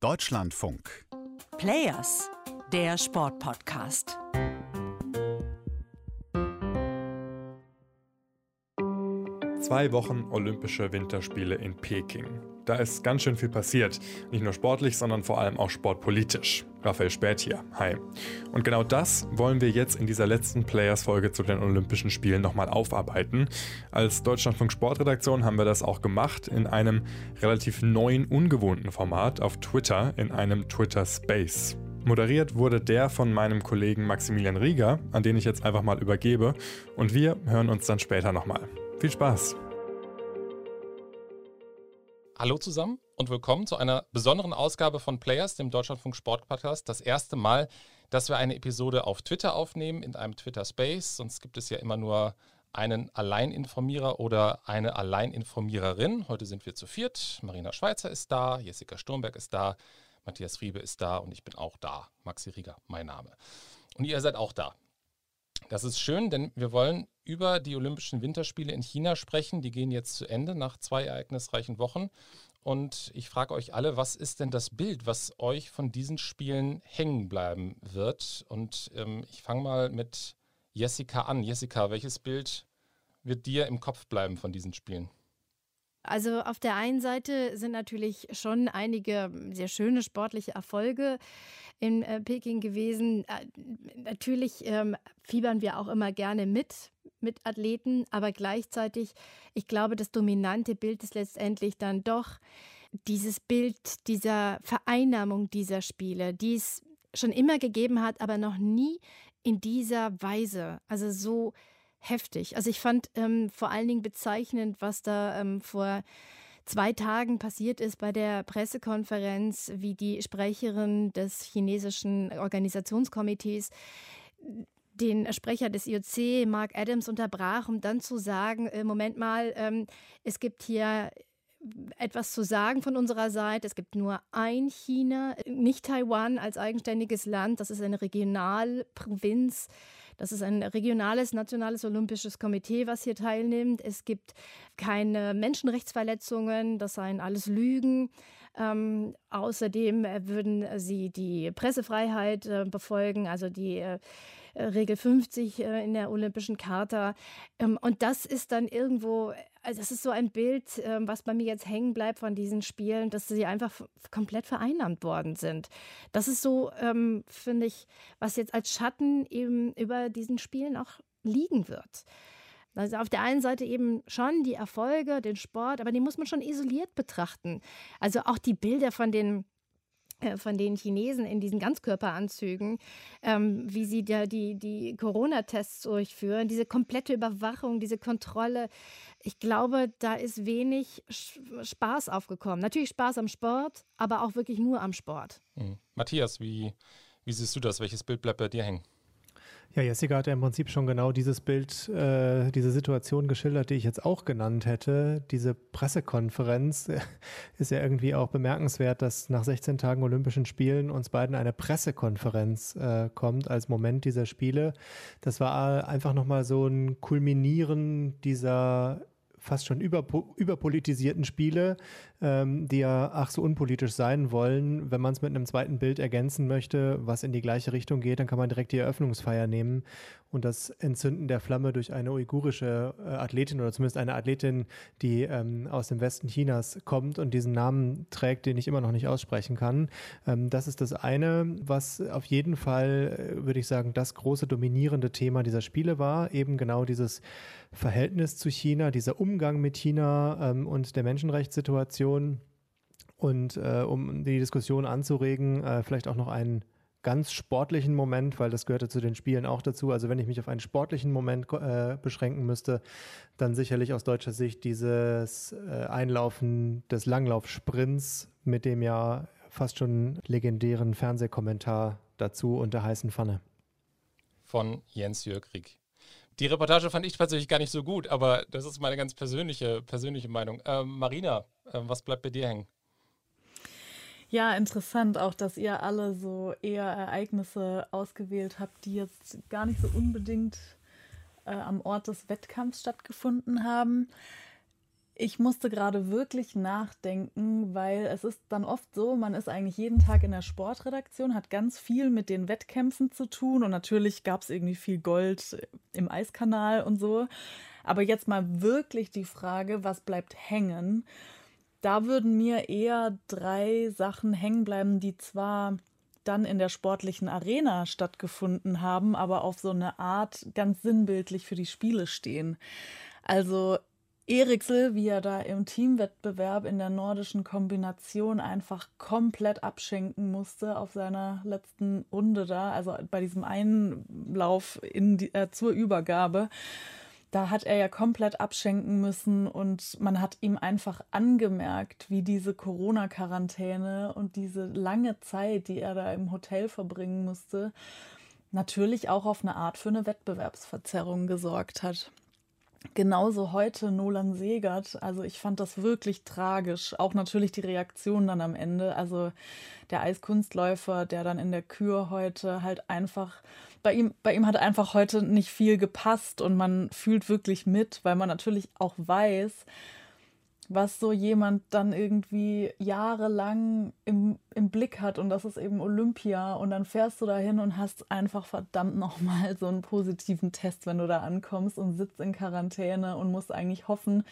Deutschlandfunk. Players, der Sportpodcast. Zwei Wochen Olympische Winterspiele in Peking. Da ist ganz schön viel passiert. Nicht nur sportlich, sondern vor allem auch sportpolitisch. Raphael Späth hier. Hi. Und genau das wollen wir jetzt in dieser letzten Players-Folge zu den Olympischen Spielen nochmal aufarbeiten. Als Deutschlandfunk Sportredaktion haben wir das auch gemacht in einem relativ neuen, ungewohnten Format auf Twitter, in einem Twitter Space. Moderiert wurde der von meinem Kollegen Maximilian Rieger, an den ich jetzt einfach mal übergebe. Und wir hören uns dann später nochmal. Viel Spaß! Hallo zusammen und willkommen zu einer besonderen Ausgabe von Players, dem Deutschlandfunk Sport Podcast. Das erste Mal, dass wir eine Episode auf Twitter aufnehmen, in einem Twitter Space. Sonst gibt es ja immer nur einen Alleininformierer oder eine Alleininformiererin. Heute sind wir zu viert. Marina Schweizer ist da, Jessica Sturmberg ist da, Matthias Friebe ist da und ich bin auch da. Maxi Rieger, mein Name. Und ihr seid auch da. Das ist schön, denn wir wollen über die Olympischen Winterspiele in China sprechen. Die gehen jetzt zu Ende nach zwei ereignisreichen Wochen. Und ich frage euch alle, was ist denn das Bild, was euch von diesen Spielen hängen bleiben wird? Und ähm, ich fange mal mit Jessica an. Jessica, welches Bild wird dir im Kopf bleiben von diesen Spielen? Also auf der einen Seite sind natürlich schon einige sehr schöne sportliche Erfolge in äh, Peking gewesen. Äh, natürlich ähm, fiebern wir auch immer gerne mit mit Athleten, aber gleichzeitig, ich glaube, das dominante Bild ist letztendlich dann doch dieses Bild dieser Vereinnahmung dieser Spiele, die es schon immer gegeben hat, aber noch nie in dieser Weise, also so heftig. Also ich fand ähm, vor allen Dingen bezeichnend, was da ähm, vor zwei Tagen passiert ist bei der Pressekonferenz, wie die Sprecherin des chinesischen Organisationskomitees den Sprecher des IOC, Mark Adams, unterbrach, um dann zu sagen, äh, Moment mal, ähm, es gibt hier etwas zu sagen von unserer Seite. Es gibt nur ein China, nicht Taiwan als eigenständiges Land. Das ist eine Regionalprovinz. Das ist ein regionales nationales olympisches Komitee, was hier teilnimmt. Es gibt keine Menschenrechtsverletzungen. Das seien alles Lügen. Ähm, außerdem würden sie die Pressefreiheit äh, befolgen, also die äh, Regel 50 äh, in der Olympischen Charta. Ähm, und das ist dann irgendwo, also das ist so ein Bild, ähm, was bei mir jetzt hängen bleibt von diesen Spielen, dass sie einfach komplett vereinnahmt worden sind. Das ist so, ähm, finde ich, was jetzt als Schatten eben über diesen Spielen auch liegen wird. Also auf der einen Seite eben schon die Erfolge, den Sport, aber die muss man schon isoliert betrachten. Also auch die Bilder von den von den Chinesen in diesen Ganzkörperanzügen, ähm, wie sie da die, die Corona-Tests durchführen, diese komplette Überwachung, diese Kontrolle. Ich glaube, da ist wenig Spaß aufgekommen. Natürlich Spaß am Sport, aber auch wirklich nur am Sport. Mhm. Matthias, wie, wie siehst du das? Welches Bild bleibt bei dir hängen? Ja, Jessica hat ja im Prinzip schon genau dieses Bild, äh, diese Situation geschildert, die ich jetzt auch genannt hätte. Diese Pressekonferenz äh, ist ja irgendwie auch bemerkenswert, dass nach 16 Tagen Olympischen Spielen uns beiden eine Pressekonferenz äh, kommt als Moment dieser Spiele. Das war einfach nochmal so ein Kulminieren dieser fast schon über, überpolitisierten Spiele, ähm, die ja ach so unpolitisch sein wollen. Wenn man es mit einem zweiten Bild ergänzen möchte, was in die gleiche Richtung geht, dann kann man direkt die Eröffnungsfeier nehmen und das Entzünden der Flamme durch eine uigurische äh, Athletin oder zumindest eine Athletin, die ähm, aus dem Westen Chinas kommt und diesen Namen trägt, den ich immer noch nicht aussprechen kann. Ähm, das ist das eine, was auf jeden Fall, äh, würde ich sagen, das große dominierende Thema dieser Spiele war, eben genau dieses Verhältnis zu China, dieser Umgang mit China ähm, und der Menschenrechtssituation. Und äh, um die Diskussion anzuregen, äh, vielleicht auch noch einen ganz sportlichen Moment, weil das gehörte zu den Spielen auch dazu. Also wenn ich mich auf einen sportlichen Moment äh, beschränken müsste, dann sicherlich aus deutscher Sicht dieses äh, Einlaufen des Langlaufsprints mit dem ja fast schon legendären Fernsehkommentar dazu und der heißen Pfanne. Von Jens Jörg Rieck. Die Reportage fand ich tatsächlich gar nicht so gut, aber das ist meine ganz persönliche, persönliche Meinung. Ähm, Marina, äh, was bleibt bei dir hängen? Ja, interessant auch, dass ihr alle so eher Ereignisse ausgewählt habt, die jetzt gar nicht so unbedingt äh, am Ort des Wettkampfs stattgefunden haben. Ich musste gerade wirklich nachdenken, weil es ist dann oft so, man ist eigentlich jeden Tag in der Sportredaktion, hat ganz viel mit den Wettkämpfen zu tun und natürlich gab es irgendwie viel Gold im Eiskanal und so. Aber jetzt mal wirklich die Frage, was bleibt hängen? Da würden mir eher drei Sachen hängen bleiben, die zwar dann in der sportlichen Arena stattgefunden haben, aber auf so eine Art ganz sinnbildlich für die Spiele stehen. Also Eriksel, wie er da im Teamwettbewerb in der nordischen Kombination einfach komplett abschenken musste auf seiner letzten Runde da, also bei diesem Einlauf in die, äh, zur Übergabe da hat er ja komplett abschenken müssen und man hat ihm einfach angemerkt, wie diese Corona-Quarantäne und diese lange Zeit, die er da im Hotel verbringen musste, natürlich auch auf eine Art für eine Wettbewerbsverzerrung gesorgt hat. Genauso heute Nolan Segert. Also ich fand das wirklich tragisch. Auch natürlich die Reaktion dann am Ende. Also der Eiskunstläufer, der dann in der Kür heute halt einfach bei ihm, bei ihm hat einfach heute nicht viel gepasst und man fühlt wirklich mit, weil man natürlich auch weiß, was so jemand dann irgendwie jahrelang im, im Blick hat und das ist eben Olympia und dann fährst du dahin und hast einfach verdammt nochmal so einen positiven Test, wenn du da ankommst und sitzt in Quarantäne und musst eigentlich hoffen,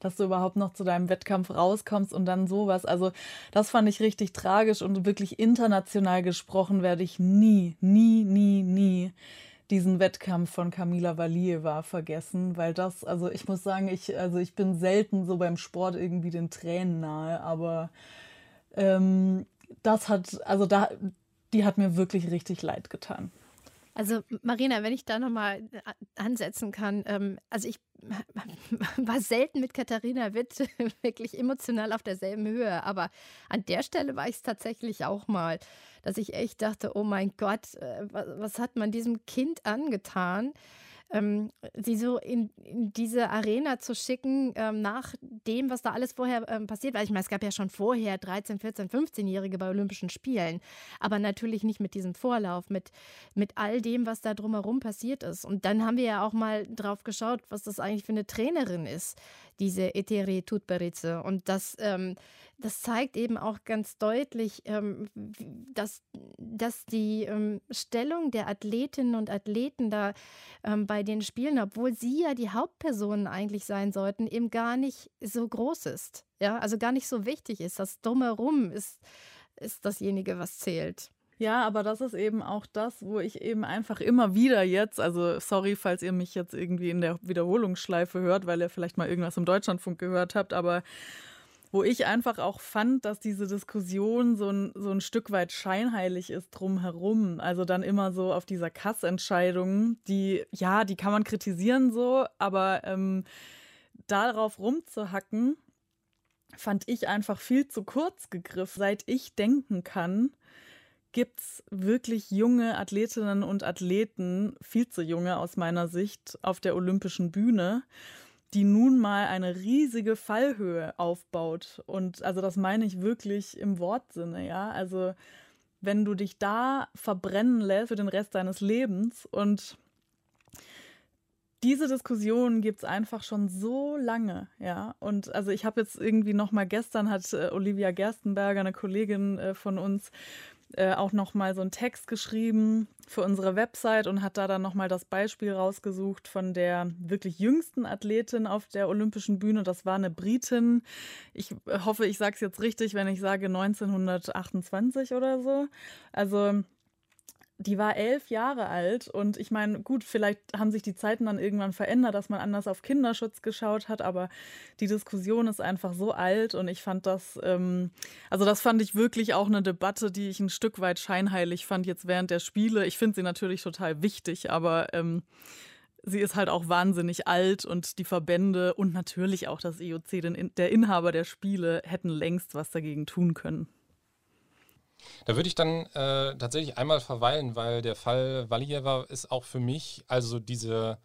dass du überhaupt noch zu deinem Wettkampf rauskommst und dann sowas. Also das fand ich richtig tragisch und wirklich international gesprochen werde ich nie, nie, nie, nie diesen Wettkampf von Kamila Valieva vergessen, weil das, also ich muss sagen, ich, also ich bin selten so beim Sport irgendwie den Tränen nahe, aber ähm, das hat, also da, die hat mir wirklich richtig leid getan. Also Marina, wenn ich da nochmal äh, ansetzen kann, ähm, also ich war selten mit Katharina Witt wirklich emotional auf derselben Höhe, aber an der Stelle war ich es tatsächlich auch mal, dass ich echt dachte, oh mein Gott, äh, was hat man diesem Kind angetan? Ähm, sie so in, in, diese Arena zu schicken, ähm, nach dem, was da alles vorher ähm, passiert war. Ich meine, es gab ja schon vorher 13, 14, 15-Jährige bei Olympischen Spielen, aber natürlich nicht mit diesem Vorlauf, mit, mit all dem, was da drumherum passiert ist. Und dann haben wir ja auch mal drauf geschaut, was das eigentlich für eine Trainerin ist, diese Eteri Tutberitze. Und das, ähm, das zeigt eben auch ganz deutlich, ähm, dass, dass die ähm, Stellung der Athletinnen und Athleten da ähm, bei den Spielen, obwohl sie ja die Hauptpersonen eigentlich sein sollten, eben gar nicht so groß ist. Ja, also gar nicht so wichtig ist. Das Drumherum ist, ist dasjenige, was zählt. Ja, aber das ist eben auch das, wo ich eben einfach immer wieder jetzt, also sorry, falls ihr mich jetzt irgendwie in der Wiederholungsschleife hört, weil ihr vielleicht mal irgendwas im Deutschlandfunk gehört habt, aber wo ich einfach auch fand, dass diese Diskussion so ein, so ein Stück weit scheinheilig ist drumherum. Also dann immer so auf dieser Kassentscheidung, die, ja, die kann man kritisieren so, aber ähm, darauf rumzuhacken, fand ich einfach viel zu kurz gegriffen. Seit ich denken kann, gibt es wirklich junge Athletinnen und Athleten, viel zu junge aus meiner Sicht, auf der olympischen Bühne die nun mal eine riesige Fallhöhe aufbaut. Und also das meine ich wirklich im Wortsinne, ja. Also wenn du dich da verbrennen lässt für den Rest deines Lebens und diese Diskussion gibt es einfach schon so lange, ja. Und also ich habe jetzt irgendwie noch mal gestern hat äh, Olivia Gerstenberger, eine Kollegin äh, von uns, äh, auch noch mal so einen Text geschrieben für unsere Website und hat da dann noch mal das Beispiel rausgesucht von der wirklich jüngsten Athletin auf der olympischen Bühne. Das war eine Britin. Ich hoffe, ich sage es jetzt richtig, wenn ich sage 1928 oder so. Also die war elf Jahre alt und ich meine, gut, vielleicht haben sich die Zeiten dann irgendwann verändert, dass man anders auf Kinderschutz geschaut hat, aber die Diskussion ist einfach so alt und ich fand das, ähm, also das fand ich wirklich auch eine Debatte, die ich ein Stück weit scheinheilig fand jetzt während der Spiele. Ich finde sie natürlich total wichtig, aber ähm, sie ist halt auch wahnsinnig alt und die Verbände und natürlich auch das IOC, denn der Inhaber der Spiele, hätten längst was dagegen tun können. Da würde ich dann äh, tatsächlich einmal verweilen, weil der Fall Valieva ist auch für mich also diese,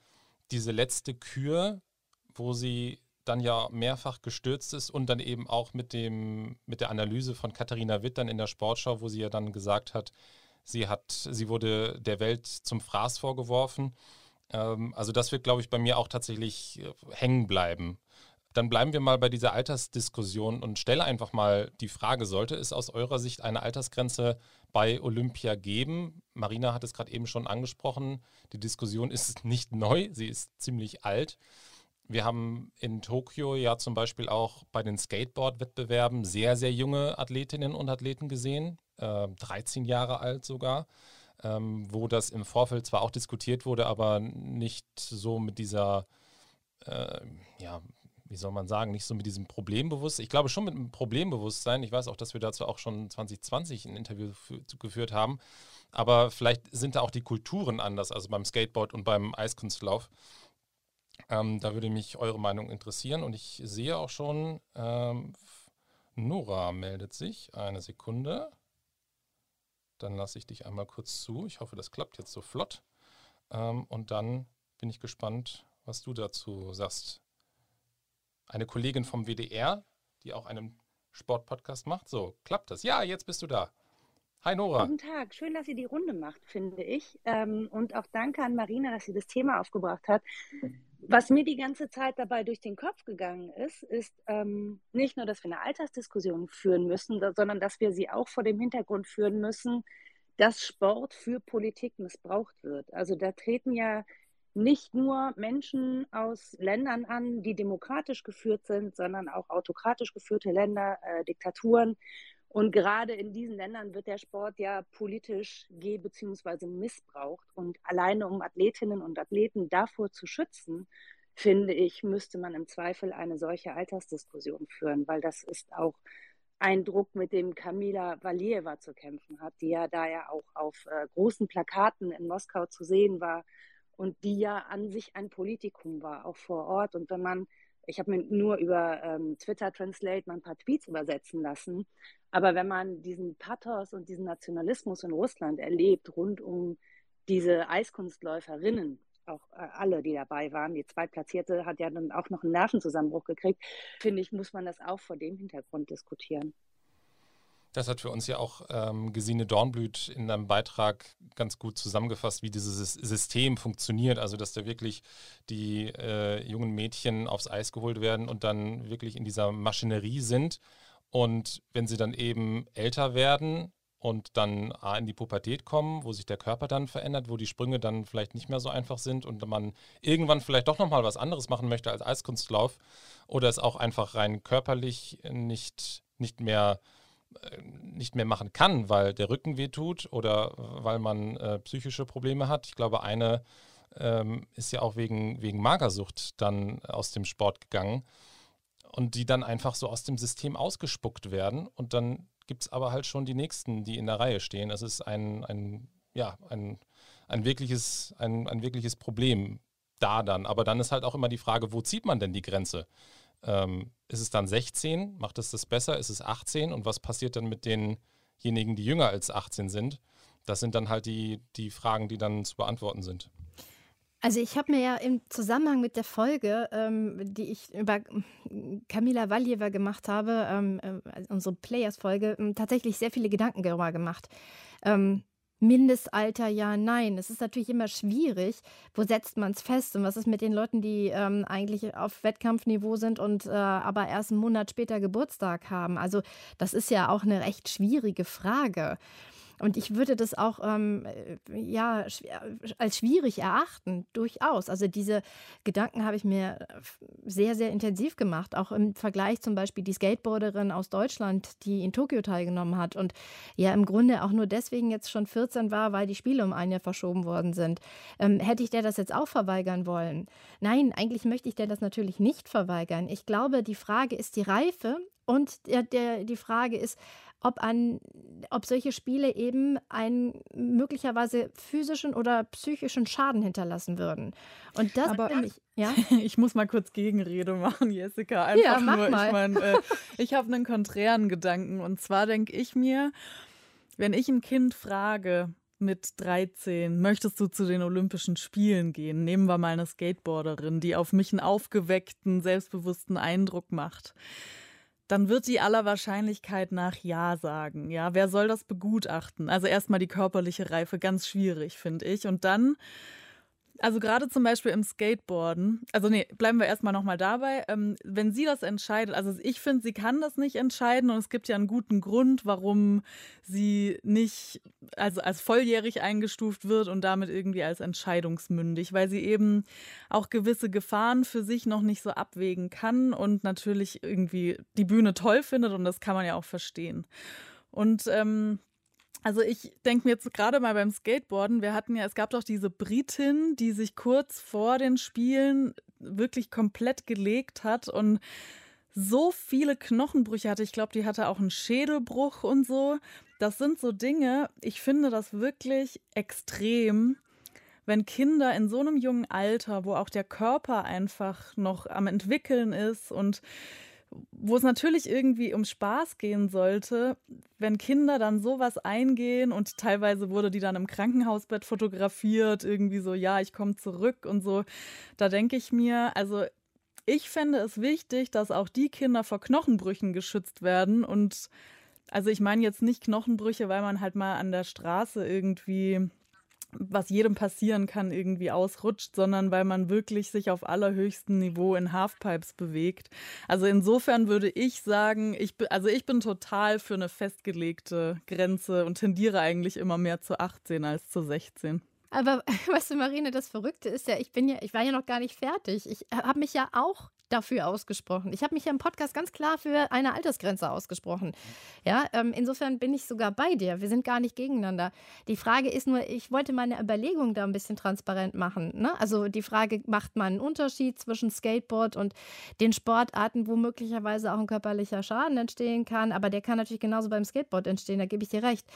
diese letzte Kür, wo sie dann ja mehrfach gestürzt ist und dann eben auch mit, dem, mit der Analyse von Katharina Witt dann in der Sportschau, wo sie ja dann gesagt hat, sie hat, sie wurde der Welt zum Fraß vorgeworfen. Ähm, also das wird, glaube ich, bei mir auch tatsächlich äh, hängen bleiben. Dann bleiben wir mal bei dieser Altersdiskussion und stelle einfach mal die Frage, sollte es aus eurer Sicht eine Altersgrenze bei Olympia geben? Marina hat es gerade eben schon angesprochen, die Diskussion ist nicht neu, sie ist ziemlich alt. Wir haben in Tokio ja zum Beispiel auch bei den Skateboard-Wettbewerben sehr, sehr junge Athletinnen und Athleten gesehen, äh, 13 Jahre alt sogar, ähm, wo das im Vorfeld zwar auch diskutiert wurde, aber nicht so mit dieser, äh, ja, wie soll man sagen, nicht so mit diesem Problembewusstsein. Ich glaube schon mit einem Problembewusstsein. Ich weiß auch, dass wir dazu auch schon 2020 ein Interview geführt haben. Aber vielleicht sind da auch die Kulturen anders, also beim Skateboard und beim Eiskunstlauf. Ähm, da würde mich eure Meinung interessieren. Und ich sehe auch schon, ähm, Nora meldet sich. Eine Sekunde. Dann lasse ich dich einmal kurz zu. Ich hoffe, das klappt jetzt so flott. Ähm, und dann bin ich gespannt, was du dazu sagst eine Kollegin vom WDR, die auch einen Sportpodcast macht. So, klappt das? Ja, jetzt bist du da. Hi Nora. Guten Tag, schön, dass sie die Runde macht, finde ich. Ähm, und auch danke an Marina, dass sie das Thema aufgebracht hat. Was mir die ganze Zeit dabei durch den Kopf gegangen ist, ist ähm, nicht nur, dass wir eine Altersdiskussion führen müssen, sondern dass wir sie auch vor dem Hintergrund führen müssen, dass Sport für Politik missbraucht wird. Also da treten ja nicht nur Menschen aus Ländern an, die demokratisch geführt sind, sondern auch autokratisch geführte Länder, äh, Diktaturen. Und gerade in diesen Ländern wird der Sport ja politisch ge- bzw. missbraucht. Und alleine um Athletinnen und Athleten davor zu schützen, finde ich, müsste man im Zweifel eine solche Altersdiskussion führen, weil das ist auch ein Druck, mit dem Kamila Valieva zu kämpfen hat, die ja da ja auch auf äh, großen Plakaten in Moskau zu sehen war und die ja an sich ein Politikum war, auch vor Ort. Und wenn man, ich habe mir nur über ähm, Twitter Translate mal ein paar Tweets übersetzen lassen, aber wenn man diesen Pathos und diesen Nationalismus in Russland erlebt, rund um diese Eiskunstläuferinnen, auch äh, alle, die dabei waren, die Zweitplatzierte hat ja dann auch noch einen Nervenzusammenbruch gekriegt, finde ich, muss man das auch vor dem Hintergrund diskutieren. Das hat für uns ja auch ähm, Gesine Dornblüt in einem Beitrag ganz gut zusammengefasst, wie dieses System funktioniert. Also, dass da wirklich die äh, jungen Mädchen aufs Eis geholt werden und dann wirklich in dieser Maschinerie sind. Und wenn sie dann eben älter werden und dann A, in die Pubertät kommen, wo sich der Körper dann verändert, wo die Sprünge dann vielleicht nicht mehr so einfach sind und man irgendwann vielleicht doch nochmal was anderes machen möchte als Eiskunstlauf oder es auch einfach rein körperlich nicht, nicht mehr nicht mehr machen kann, weil der Rücken wehtut oder weil man äh, psychische Probleme hat. Ich glaube, eine ähm, ist ja auch wegen, wegen Magersucht dann aus dem Sport gegangen und die dann einfach so aus dem System ausgespuckt werden und dann gibt es aber halt schon die nächsten, die in der Reihe stehen. Es ist ein, ein, ja, ein, ein, wirkliches, ein, ein wirkliches Problem da dann. Aber dann ist halt auch immer die Frage, wo zieht man denn die Grenze? Ähm, ist es dann 16? Macht es das besser? Ist es 18? Und was passiert dann mit denjenigen, die jünger als 18 sind? Das sind dann halt die, die Fragen, die dann zu beantworten sind. Also ich habe mir ja im Zusammenhang mit der Folge, ähm, die ich über Kamila Valjeva gemacht habe, ähm, äh, unsere Players-Folge, ähm, tatsächlich sehr viele Gedanken darüber gemacht. Ähm, Mindestalter, ja, nein. Es ist natürlich immer schwierig. Wo setzt man es fest? Und was ist mit den Leuten, die ähm, eigentlich auf Wettkampfniveau sind und äh, aber erst einen Monat später Geburtstag haben? Also, das ist ja auch eine recht schwierige Frage. Und ich würde das auch ähm, äh, ja, als schwierig erachten, durchaus. Also diese Gedanken habe ich mir äh, sehr, sehr intensiv gemacht, auch im Vergleich zum Beispiel die Skateboarderin aus Deutschland, die in Tokio teilgenommen hat und ja im Grunde auch nur deswegen jetzt schon 14 war, weil die Spiele um ein Jahr verschoben worden sind. Ähm, hätte ich der das jetzt auch verweigern wollen? Nein, eigentlich möchte ich der das natürlich nicht verweigern. Ich glaube, die Frage ist die Reife und der, der, die Frage ist, ob, an, ob solche Spiele eben einen möglicherweise physischen oder psychischen Schaden hinterlassen würden. Und das Aber ich, ja. ich muss mal kurz Gegenrede machen, Jessica. Einfach Ja, mach nur, mal. ich meine, äh, ich habe einen konträren Gedanken. Und zwar denke ich mir, wenn ich ein Kind frage, mit 13, möchtest du zu den Olympischen Spielen gehen? Nehmen wir mal eine Skateboarderin, die auf mich einen aufgeweckten, selbstbewussten Eindruck macht dann wird die aller Wahrscheinlichkeit nach Ja sagen. Ja, wer soll das begutachten? Also erstmal die körperliche Reife, ganz schwierig, finde ich. Und dann Also gerade zum Beispiel im Skateboarden, also nee, bleiben wir erstmal nochmal dabei. Ähm, wenn sie das entscheidet, also ich finde, sie kann das nicht entscheiden und es gibt ja einen guten Grund, warum sie nicht also als volljährig eingestuft wird und damit irgendwie als entscheidungsmündig, weil sie eben auch gewisse Gefahren für sich noch nicht so abwägen kann und natürlich irgendwie die Bühne toll findet und das kann man ja auch verstehen. Und ähm, also ich denke mir jetzt gerade mal beim Skateboarden, wir hatten ja, es gab doch diese Britin, die sich kurz vor den Spielen wirklich komplett gelegt hat und so viele Knochenbrüche hatte. Ich glaube, die hatte auch einen Schädelbruch und so. Das sind so Dinge, ich finde das wirklich extrem, wenn Kinder in so einem jungen Alter, wo auch der Körper einfach noch am entwickeln ist und wo es natürlich irgendwie um Spaß gehen sollte, wenn Kinder dann sowas eingehen und teilweise wurde die dann im Krankenhausbett fotografiert, irgendwie so, ja, ich komme zurück und so, da denke ich mir, also ich fände es wichtig, dass auch die Kinder vor Knochenbrüchen geschützt werden und also ich meine jetzt nicht Knochenbrüche, weil man halt mal an der Straße irgendwie was jedem passieren kann, irgendwie ausrutscht, sondern weil man wirklich sich auf allerhöchstem Niveau in Halfpipes bewegt. Also insofern würde ich sagen, ich, also ich bin total für eine festgelegte Grenze und tendiere eigentlich immer mehr zu 18 als zu 16. Aber weißt du, Marine, das Verrückte ist ja, ich bin ja, ich war ja noch gar nicht fertig. Ich habe mich ja auch dafür ausgesprochen. Ich habe mich ja im Podcast ganz klar für eine Altersgrenze ausgesprochen. Ja, ähm, insofern bin ich sogar bei dir. Wir sind gar nicht gegeneinander. Die Frage ist nur, ich wollte meine Überlegung da ein bisschen transparent machen. Ne? Also die Frage, macht man einen Unterschied zwischen Skateboard und den Sportarten, wo möglicherweise auch ein körperlicher Schaden entstehen kann, aber der kann natürlich genauso beim Skateboard entstehen, da gebe ich dir recht.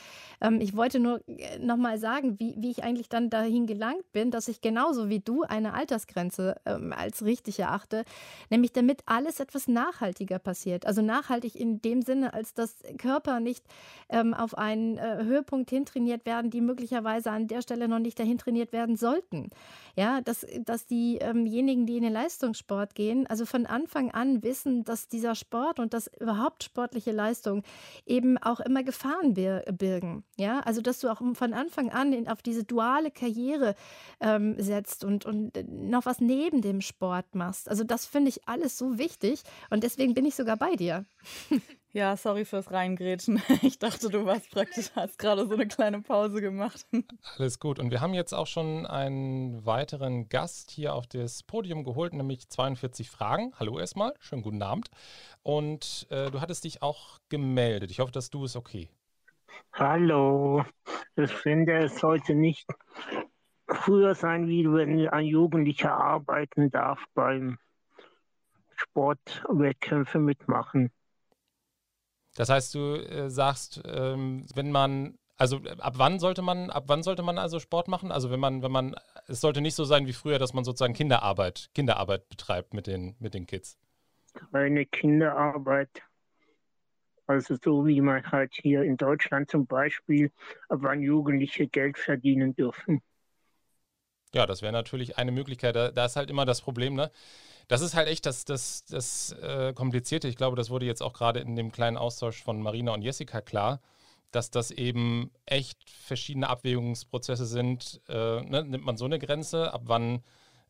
Ähm, ich wollte nur äh, nochmal sagen, wie, wie ich eigentlich dann dahin gelangt bin, dass ich genauso wie du eine Altersgrenze ähm, als richtig erachte, nämlich damit alles etwas nachhaltiger passiert. Also nachhaltig in dem Sinne, als dass Körper nicht ähm, auf einen äh, Höhepunkt hintrainiert werden, die möglicherweise an der Stelle noch nicht dahin trainiert werden sollten. Ja, dass, dass diejenigen, ähm die in den Leistungssport gehen, also von Anfang an wissen, dass dieser Sport und das überhaupt sportliche Leistung eben auch immer Gefahren birgen. Ja, also dass du auch von Anfang an in, auf diese duale Karriere ähm, setzt und, und noch was neben dem Sport machst. Also das finde ich alles so wichtig und deswegen bin ich sogar bei dir. Ja, sorry fürs Reingrätschen. Ich dachte, du warst praktisch, hast gerade so eine kleine Pause gemacht. Alles gut. Und wir haben jetzt auch schon einen weiteren Gast hier auf das Podium geholt, nämlich 42 Fragen. Hallo erstmal, schönen guten Abend. Und äh, du hattest dich auch gemeldet. Ich hoffe, dass du es okay. Hallo. Ich finde, es sollte nicht früher sein, wie wenn ein Jugendlicher arbeiten darf beim Sportwettkämpfe mitmachen. Das heißt, du äh, sagst, ähm, wenn man, also ab wann sollte man, ab wann sollte man also Sport machen? Also wenn man, wenn man, es sollte nicht so sein wie früher, dass man sozusagen Kinderarbeit, Kinderarbeit betreibt mit den, mit den Kids. Keine Kinderarbeit. Also so wie man halt hier in Deutschland zum Beispiel, ab wann Jugendliche Geld verdienen dürfen. Ja, das wäre natürlich eine Möglichkeit. Da, da, ist halt immer das Problem, ne? Das ist halt echt das, das, das äh, Komplizierte. Ich glaube, das wurde jetzt auch gerade in dem kleinen Austausch von Marina und Jessica klar, dass das eben echt verschiedene Abwägungsprozesse sind. Äh, ne? Nimmt man so eine Grenze, ab wann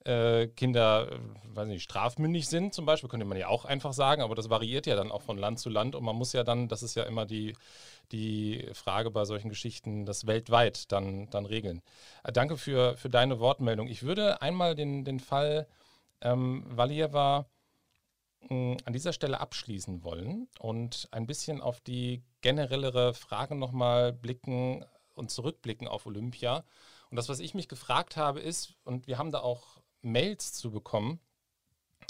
äh, Kinder, äh, weiß nicht, strafmündig sind zum Beispiel, könnte man ja auch einfach sagen, aber das variiert ja dann auch von Land zu Land und man muss ja dann, das ist ja immer die, die Frage bei solchen Geschichten, das weltweit dann, dann regeln. Äh, danke für, für deine Wortmeldung. Ich würde einmal den, den Fall ähm, Valieva hm, an dieser Stelle abschließen wollen und ein bisschen auf die generellere Frage nochmal blicken und zurückblicken auf Olympia. Und das, was ich mich gefragt habe, ist, und wir haben da auch Mails zu bekommen,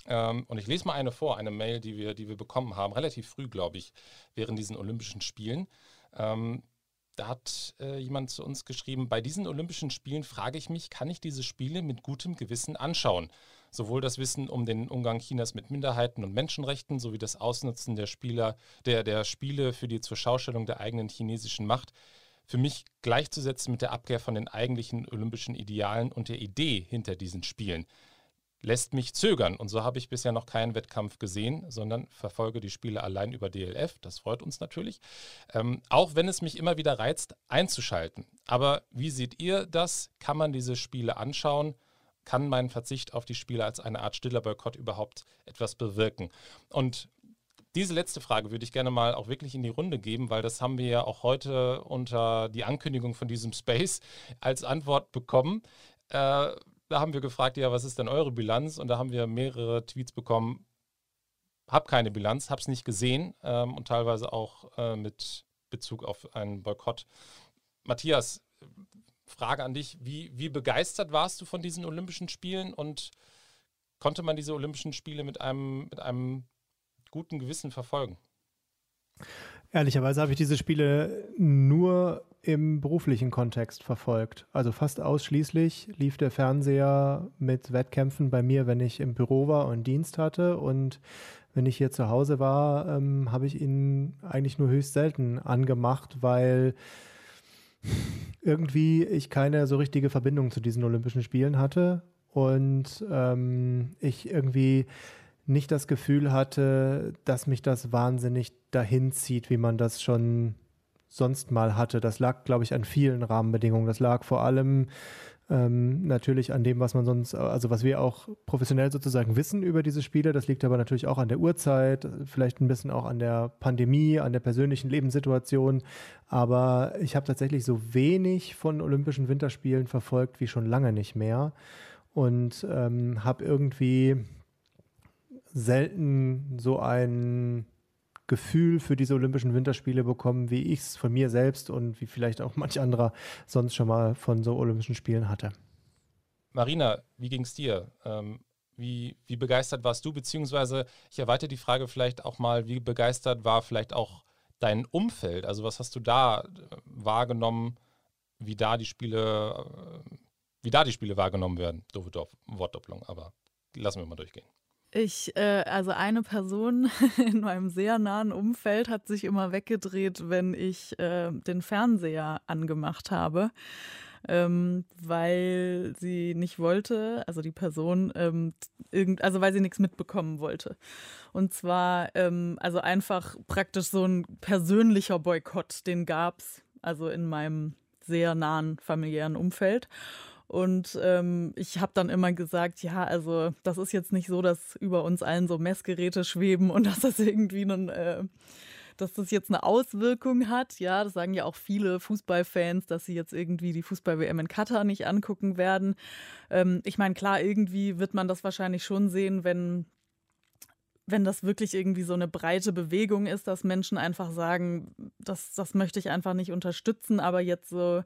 ähm, und ich lese mal eine vor, eine Mail, die wir, die wir bekommen haben, relativ früh, glaube ich, während diesen Olympischen Spielen. Ähm, da hat äh, jemand zu uns geschrieben, bei diesen Olympischen Spielen frage ich mich, kann ich diese Spiele mit gutem Gewissen anschauen? Sowohl das Wissen um den Umgang Chinas mit Minderheiten und Menschenrechten sowie das Ausnutzen der Spieler, der, der Spiele für die Zurschaustellung der eigenen chinesischen Macht für mich gleichzusetzen mit der Abkehr von den eigentlichen olympischen Idealen und der Idee hinter diesen Spielen lässt mich zögern. Und so habe ich bisher noch keinen Wettkampf gesehen, sondern verfolge die Spiele allein über DLF. Das freut uns natürlich. Ähm, auch wenn es mich immer wieder reizt, einzuschalten. Aber wie seht ihr das? Kann man diese Spiele anschauen? kann mein Verzicht auf die Spiele als eine Art stiller Boykott überhaupt etwas bewirken? Und diese letzte Frage würde ich gerne mal auch wirklich in die Runde geben, weil das haben wir ja auch heute unter die Ankündigung von diesem Space als Antwort bekommen. Äh, da haben wir gefragt, ja, was ist denn eure Bilanz? Und da haben wir mehrere Tweets bekommen. Hab keine Bilanz, hab's nicht gesehen ähm, und teilweise auch äh, mit Bezug auf einen Boykott. Matthias, Frage an dich: wie, wie begeistert warst du von diesen Olympischen Spielen und konnte man diese Olympischen Spiele mit einem, mit einem guten Gewissen verfolgen? Ehrlicherweise habe ich diese Spiele nur im beruflichen Kontext verfolgt. Also fast ausschließlich lief der Fernseher mit Wettkämpfen bei mir, wenn ich im Büro war und Dienst hatte. Und wenn ich hier zu Hause war, ähm, habe ich ihn eigentlich nur höchst selten angemacht, weil irgendwie ich keine so richtige Verbindung zu diesen Olympischen Spielen hatte und ähm, ich irgendwie nicht das Gefühl hatte, dass mich das wahnsinnig dahin zieht, wie man das schon sonst mal hatte. Das lag, glaube ich, an vielen Rahmenbedingungen. Das lag vor allem ähm, natürlich an dem, was man sonst, also was wir auch professionell sozusagen wissen über diese Spiele. Das liegt aber natürlich auch an der Uhrzeit, vielleicht ein bisschen auch an der Pandemie, an der persönlichen Lebenssituation. Aber ich habe tatsächlich so wenig von Olympischen Winterspielen verfolgt wie schon lange nicht mehr und ähm, habe irgendwie selten so ein Gefühl für diese Olympischen Winterspiele bekommen, wie ich es von mir selbst und wie vielleicht auch manch anderer sonst schon mal von so Olympischen Spielen hatte. Marina, wie ging es dir? Ähm, wie, wie begeistert warst du? Beziehungsweise, ich erweitere die Frage vielleicht auch mal, wie begeistert war vielleicht auch dein Umfeld? Also, was hast du da äh, wahrgenommen, wie da die Spiele, äh, wie da die Spiele wahrgenommen werden? Doofe Wortdopplung, aber lassen wir mal durchgehen. Ich, äh, also eine Person in meinem sehr nahen Umfeld hat sich immer weggedreht, wenn ich äh, den Fernseher angemacht habe, ähm, weil sie nicht wollte, also die Person, ähm, irgend, also weil sie nichts mitbekommen wollte. Und zwar, ähm, also einfach praktisch so ein persönlicher Boykott, den gab es also in meinem sehr nahen familiären Umfeld. Und ähm, ich habe dann immer gesagt, ja, also das ist jetzt nicht so, dass über uns allen so Messgeräte schweben und dass das irgendwie einen, äh, dass das jetzt eine Auswirkung hat. Ja, das sagen ja auch viele Fußballfans, dass sie jetzt irgendwie die Fußball-WM in Katar nicht angucken werden. Ähm, ich meine, klar, irgendwie wird man das wahrscheinlich schon sehen, wenn wenn das wirklich irgendwie so eine breite Bewegung ist, dass Menschen einfach sagen, das, das möchte ich einfach nicht unterstützen, aber jetzt so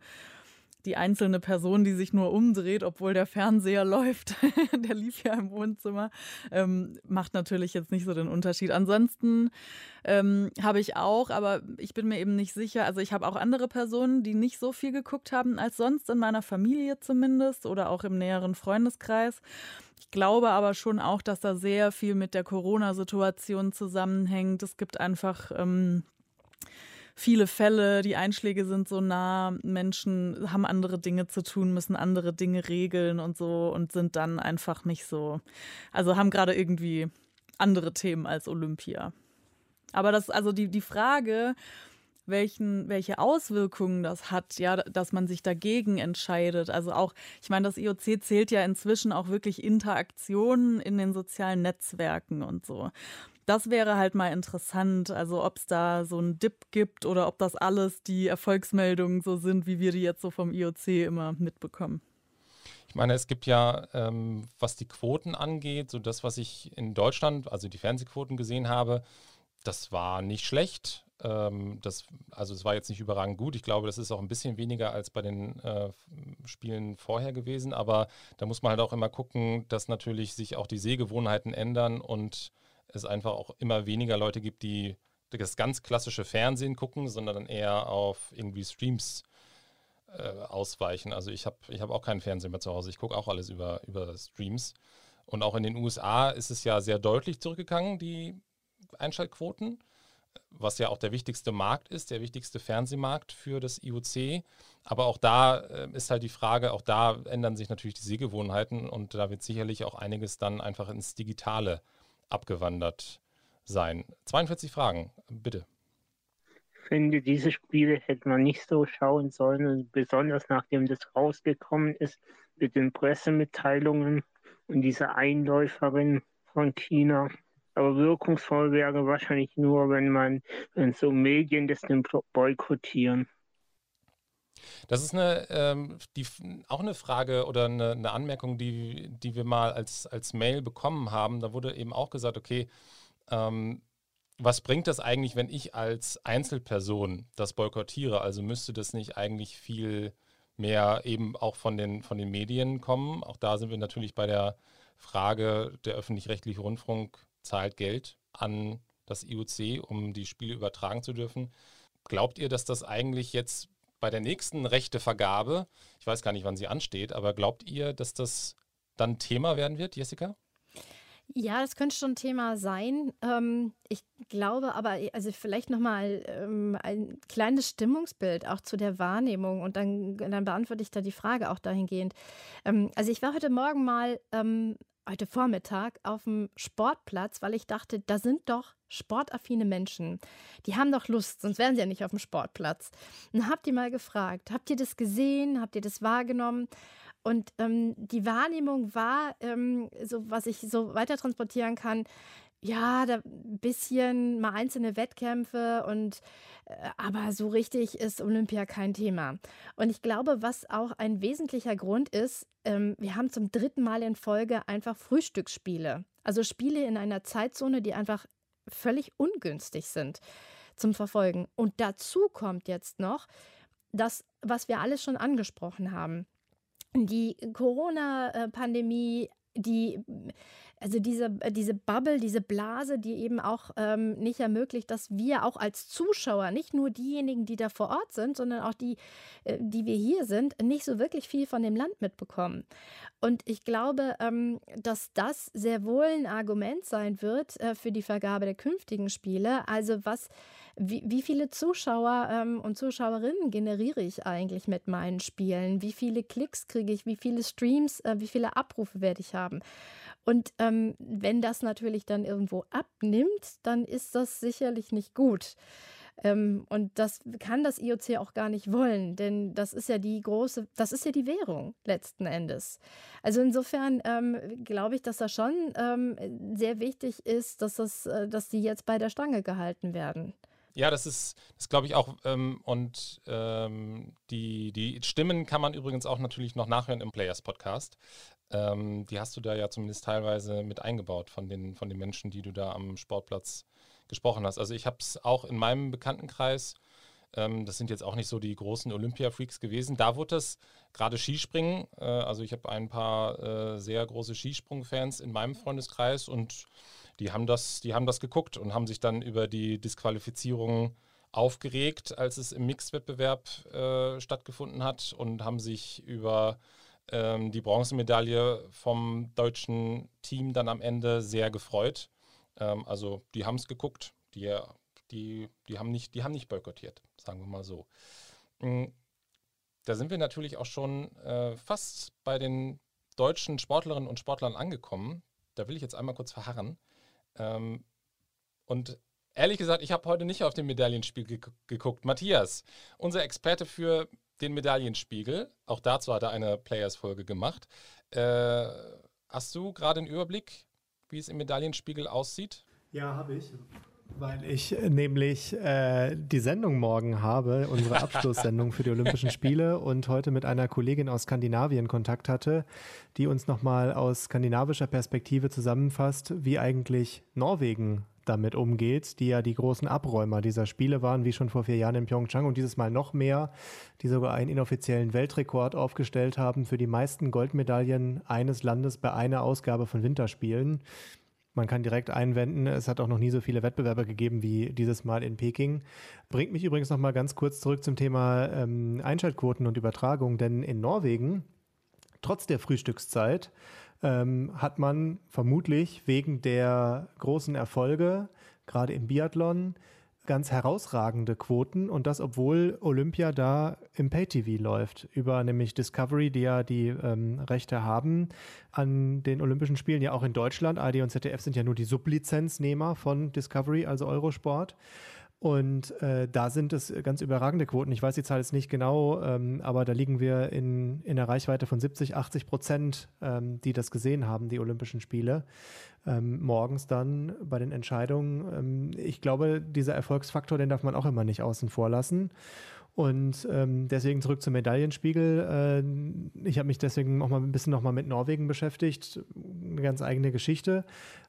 die einzelne Person, die sich nur umdreht, obwohl der Fernseher läuft, der lief ja im Wohnzimmer, ähm, macht natürlich jetzt nicht so den Unterschied. Ansonsten ähm, habe ich auch, aber ich bin mir eben nicht sicher, also ich habe auch andere Personen, die nicht so viel geguckt haben als sonst in meiner Familie zumindest oder auch im näheren Freundeskreis. Ich glaube aber schon auch, dass da sehr viel mit der Corona-Situation zusammenhängt. Es gibt einfach ähm, viele Fälle, die Einschläge sind so nah, Menschen haben andere Dinge zu tun, müssen andere Dinge regeln und so und sind dann einfach nicht so, also haben gerade irgendwie andere Themen als Olympia. Aber das, also die, die Frage, welchen, welche Auswirkungen das hat, ja, dass man sich dagegen entscheidet. Also auch, ich meine, das IOC zählt ja inzwischen auch wirklich Interaktionen in den sozialen Netzwerken und so das wäre halt mal interessant, also ob es da so einen Dip gibt oder ob das alles die Erfolgsmeldungen so sind, wie wir die jetzt so vom IOC immer mitbekommen. Ich meine, es gibt ja, ähm, was die Quoten angeht, so das, was ich in Deutschland, also die Fernsehquoten gesehen habe, das war nicht schlecht. Ähm, das, also es war jetzt nicht überragend gut. Ich glaube, das ist auch ein bisschen weniger als bei den äh, Spielen vorher gewesen. Aber da muss man halt auch immer gucken, dass natürlich sich auch die Sehgewohnheiten ändern und es einfach auch immer weniger Leute gibt, die das ganz klassische Fernsehen gucken, sondern dann eher auf irgendwie Streams äh, ausweichen. Also ich habe ich hab auch keinen Fernseher mehr zu Hause. Ich gucke auch alles über, über Streams. Und auch in den USA ist es ja sehr deutlich zurückgegangen, die Einschaltquoten, was ja auch der wichtigste Markt ist, der wichtigste Fernsehmarkt für das IOC. Aber auch da äh, ist halt die Frage, auch da ändern sich natürlich die Sehgewohnheiten und da wird sicherlich auch einiges dann einfach ins Digitale abgewandert sein. 42 Fragen, bitte. Ich finde, diese Spiele hätte man nicht so schauen sollen, besonders nachdem das rausgekommen ist, mit den Pressemitteilungen und dieser Einläuferin von China. Aber wirkungsvoll wäre wahrscheinlich nur, wenn man, wenn so Medien das boykottieren. Das ist eine, ähm, die, auch eine Frage oder eine, eine, Anmerkung, die, die wir mal als, als Mail bekommen haben. Da wurde eben auch gesagt, okay, ähm, was bringt das eigentlich, wenn ich als Einzelperson das boykottiere? Also müsste das nicht eigentlich viel mehr eben auch von den, von den Medien kommen? Auch da sind wir natürlich bei der Frage, der öffentlich-rechtliche Rundfunk zahlt Geld an das IOC, um die Spiele übertragen zu dürfen. Glaubt ihr, dass das eigentlich jetzt bei der nächsten Rechtevergabe, ich weiß gar nicht, wann sie ansteht, aber glaubt ihr, dass das dann Thema werden wird, Jessica? Ja, das könnte schon Thema sein. Ähm, ich glaube aber, also vielleicht nochmal ähm, ein kleines Stimmungsbild auch zu der Wahrnehmung und dann, dann beantworte ich da die Frage auch dahingehend. Ähm, also ich war heute Morgen mal, ähm, heute Vormittag auf dem Sportplatz, weil ich dachte, da sind doch sportaffine Menschen. Die haben doch Lust, sonst wären sie ja nicht auf dem Sportplatz. Und habt ihr mal gefragt, habt ihr das gesehen, habt ihr das wahrgenommen? Und ähm, die Wahrnehmung war, ähm, so was ich so weiter transportieren kann, ja, da ein bisschen mal einzelne Wettkämpfe und äh, aber so richtig ist Olympia kein Thema. Und ich glaube, was auch ein wesentlicher Grund ist, ähm, wir haben zum dritten Mal in Folge einfach Frühstücksspiele. Also Spiele in einer Zeitzone, die einfach völlig ungünstig sind zum Verfolgen. Und dazu kommt jetzt noch das, was wir alles schon angesprochen haben die Corona-Pandemie, die also diese, diese Bubble, diese Blase, die eben auch ähm, nicht ermöglicht, dass wir auch als Zuschauer, nicht nur diejenigen, die da vor Ort sind, sondern auch die, äh, die wir hier sind, nicht so wirklich viel von dem Land mitbekommen. Und ich glaube, ähm, dass das sehr wohl ein Argument sein wird äh, für die Vergabe der künftigen Spiele. Also was wie, wie viele Zuschauer ähm, und Zuschauerinnen generiere ich eigentlich mit meinen Spielen? Wie viele Klicks kriege ich? Wie viele Streams? Äh, wie viele Abrufe werde ich haben? Und ähm, wenn das natürlich dann irgendwo abnimmt, dann ist das sicherlich nicht gut. Ähm, und das kann das IOC auch gar nicht wollen, denn das ist ja die große, das ist ja die Währung letzten Endes. Also insofern ähm, glaube ich, dass das schon ähm, sehr wichtig ist, dass, das, äh, dass die jetzt bei der Stange gehalten werden. Ja, das ist, das glaube ich auch. Ähm, und ähm, die, die Stimmen kann man übrigens auch natürlich noch nachhören im Players Podcast. Ähm, die hast du da ja zumindest teilweise mit eingebaut von den, von den Menschen, die du da am Sportplatz gesprochen hast. Also ich habe es auch in meinem Bekanntenkreis, ähm, das sind jetzt auch nicht so die großen Olympia-Freaks gewesen, da wurde es gerade Skispringen, äh, also ich habe ein paar äh, sehr große Skisprung-Fans in meinem Freundeskreis und die haben das, die haben das geguckt und haben sich dann über die Disqualifizierung aufgeregt, als es im Mixwettbewerb äh, stattgefunden hat und haben sich über ähm, die Bronzemedaille vom deutschen Team dann am Ende sehr gefreut. Ähm, also die haben es geguckt, die, die, die, haben nicht, die haben nicht boykottiert, sagen wir mal so. Mhm. Da sind wir natürlich auch schon äh, fast bei den deutschen Sportlerinnen und Sportlern angekommen. Da will ich jetzt einmal kurz verharren. Ähm, und ehrlich gesagt, ich habe heute nicht auf den Medaillenspiel ge geguckt. Matthias, unser Experte für den Medaillenspiegel, auch dazu hat er eine Players-Folge gemacht. Äh, hast du gerade einen Überblick, wie es im Medaillenspiegel aussieht? Ja, habe ich. Weil ich nämlich äh, die Sendung morgen habe, unsere Abschlusssendung für die Olympischen Spiele und heute mit einer Kollegin aus Skandinavien Kontakt hatte, die uns nochmal aus skandinavischer Perspektive zusammenfasst, wie eigentlich Norwegen damit umgeht, die ja die großen Abräumer dieser Spiele waren, wie schon vor vier Jahren in Pyeongchang und dieses Mal noch mehr, die sogar einen inoffiziellen Weltrekord aufgestellt haben für die meisten Goldmedaillen eines Landes bei einer Ausgabe von Winterspielen. Man kann direkt einwenden, es hat auch noch nie so viele Wettbewerber gegeben wie dieses Mal in Peking. Bringt mich übrigens noch mal ganz kurz zurück zum Thema ähm, Einschaltquoten und Übertragung, denn in Norwegen, trotz der Frühstückszeit, ähm, hat man vermutlich wegen der großen Erfolge, gerade im Biathlon, ganz herausragende Quoten und das, obwohl Olympia da im Pay-TV läuft, über nämlich Discovery, die ja die ähm, Rechte haben an den Olympischen Spielen, ja auch in Deutschland. ARD und ZDF sind ja nur die Sublizenznehmer von Discovery, also Eurosport. Und äh, da sind es ganz überragende Quoten. Ich weiß die Zahl jetzt nicht genau, ähm, aber da liegen wir in, in der Reichweite von 70, 80 Prozent, ähm, die das gesehen haben, die Olympischen Spiele. Ähm, morgens dann bei den Entscheidungen. Ähm, ich glaube, dieser Erfolgsfaktor, den darf man auch immer nicht außen vor lassen. Und ähm, deswegen zurück zum Medaillenspiegel. Äh, ich habe mich deswegen auch mal ein bisschen noch mal mit Norwegen beschäftigt. Eine ganz eigene Geschichte.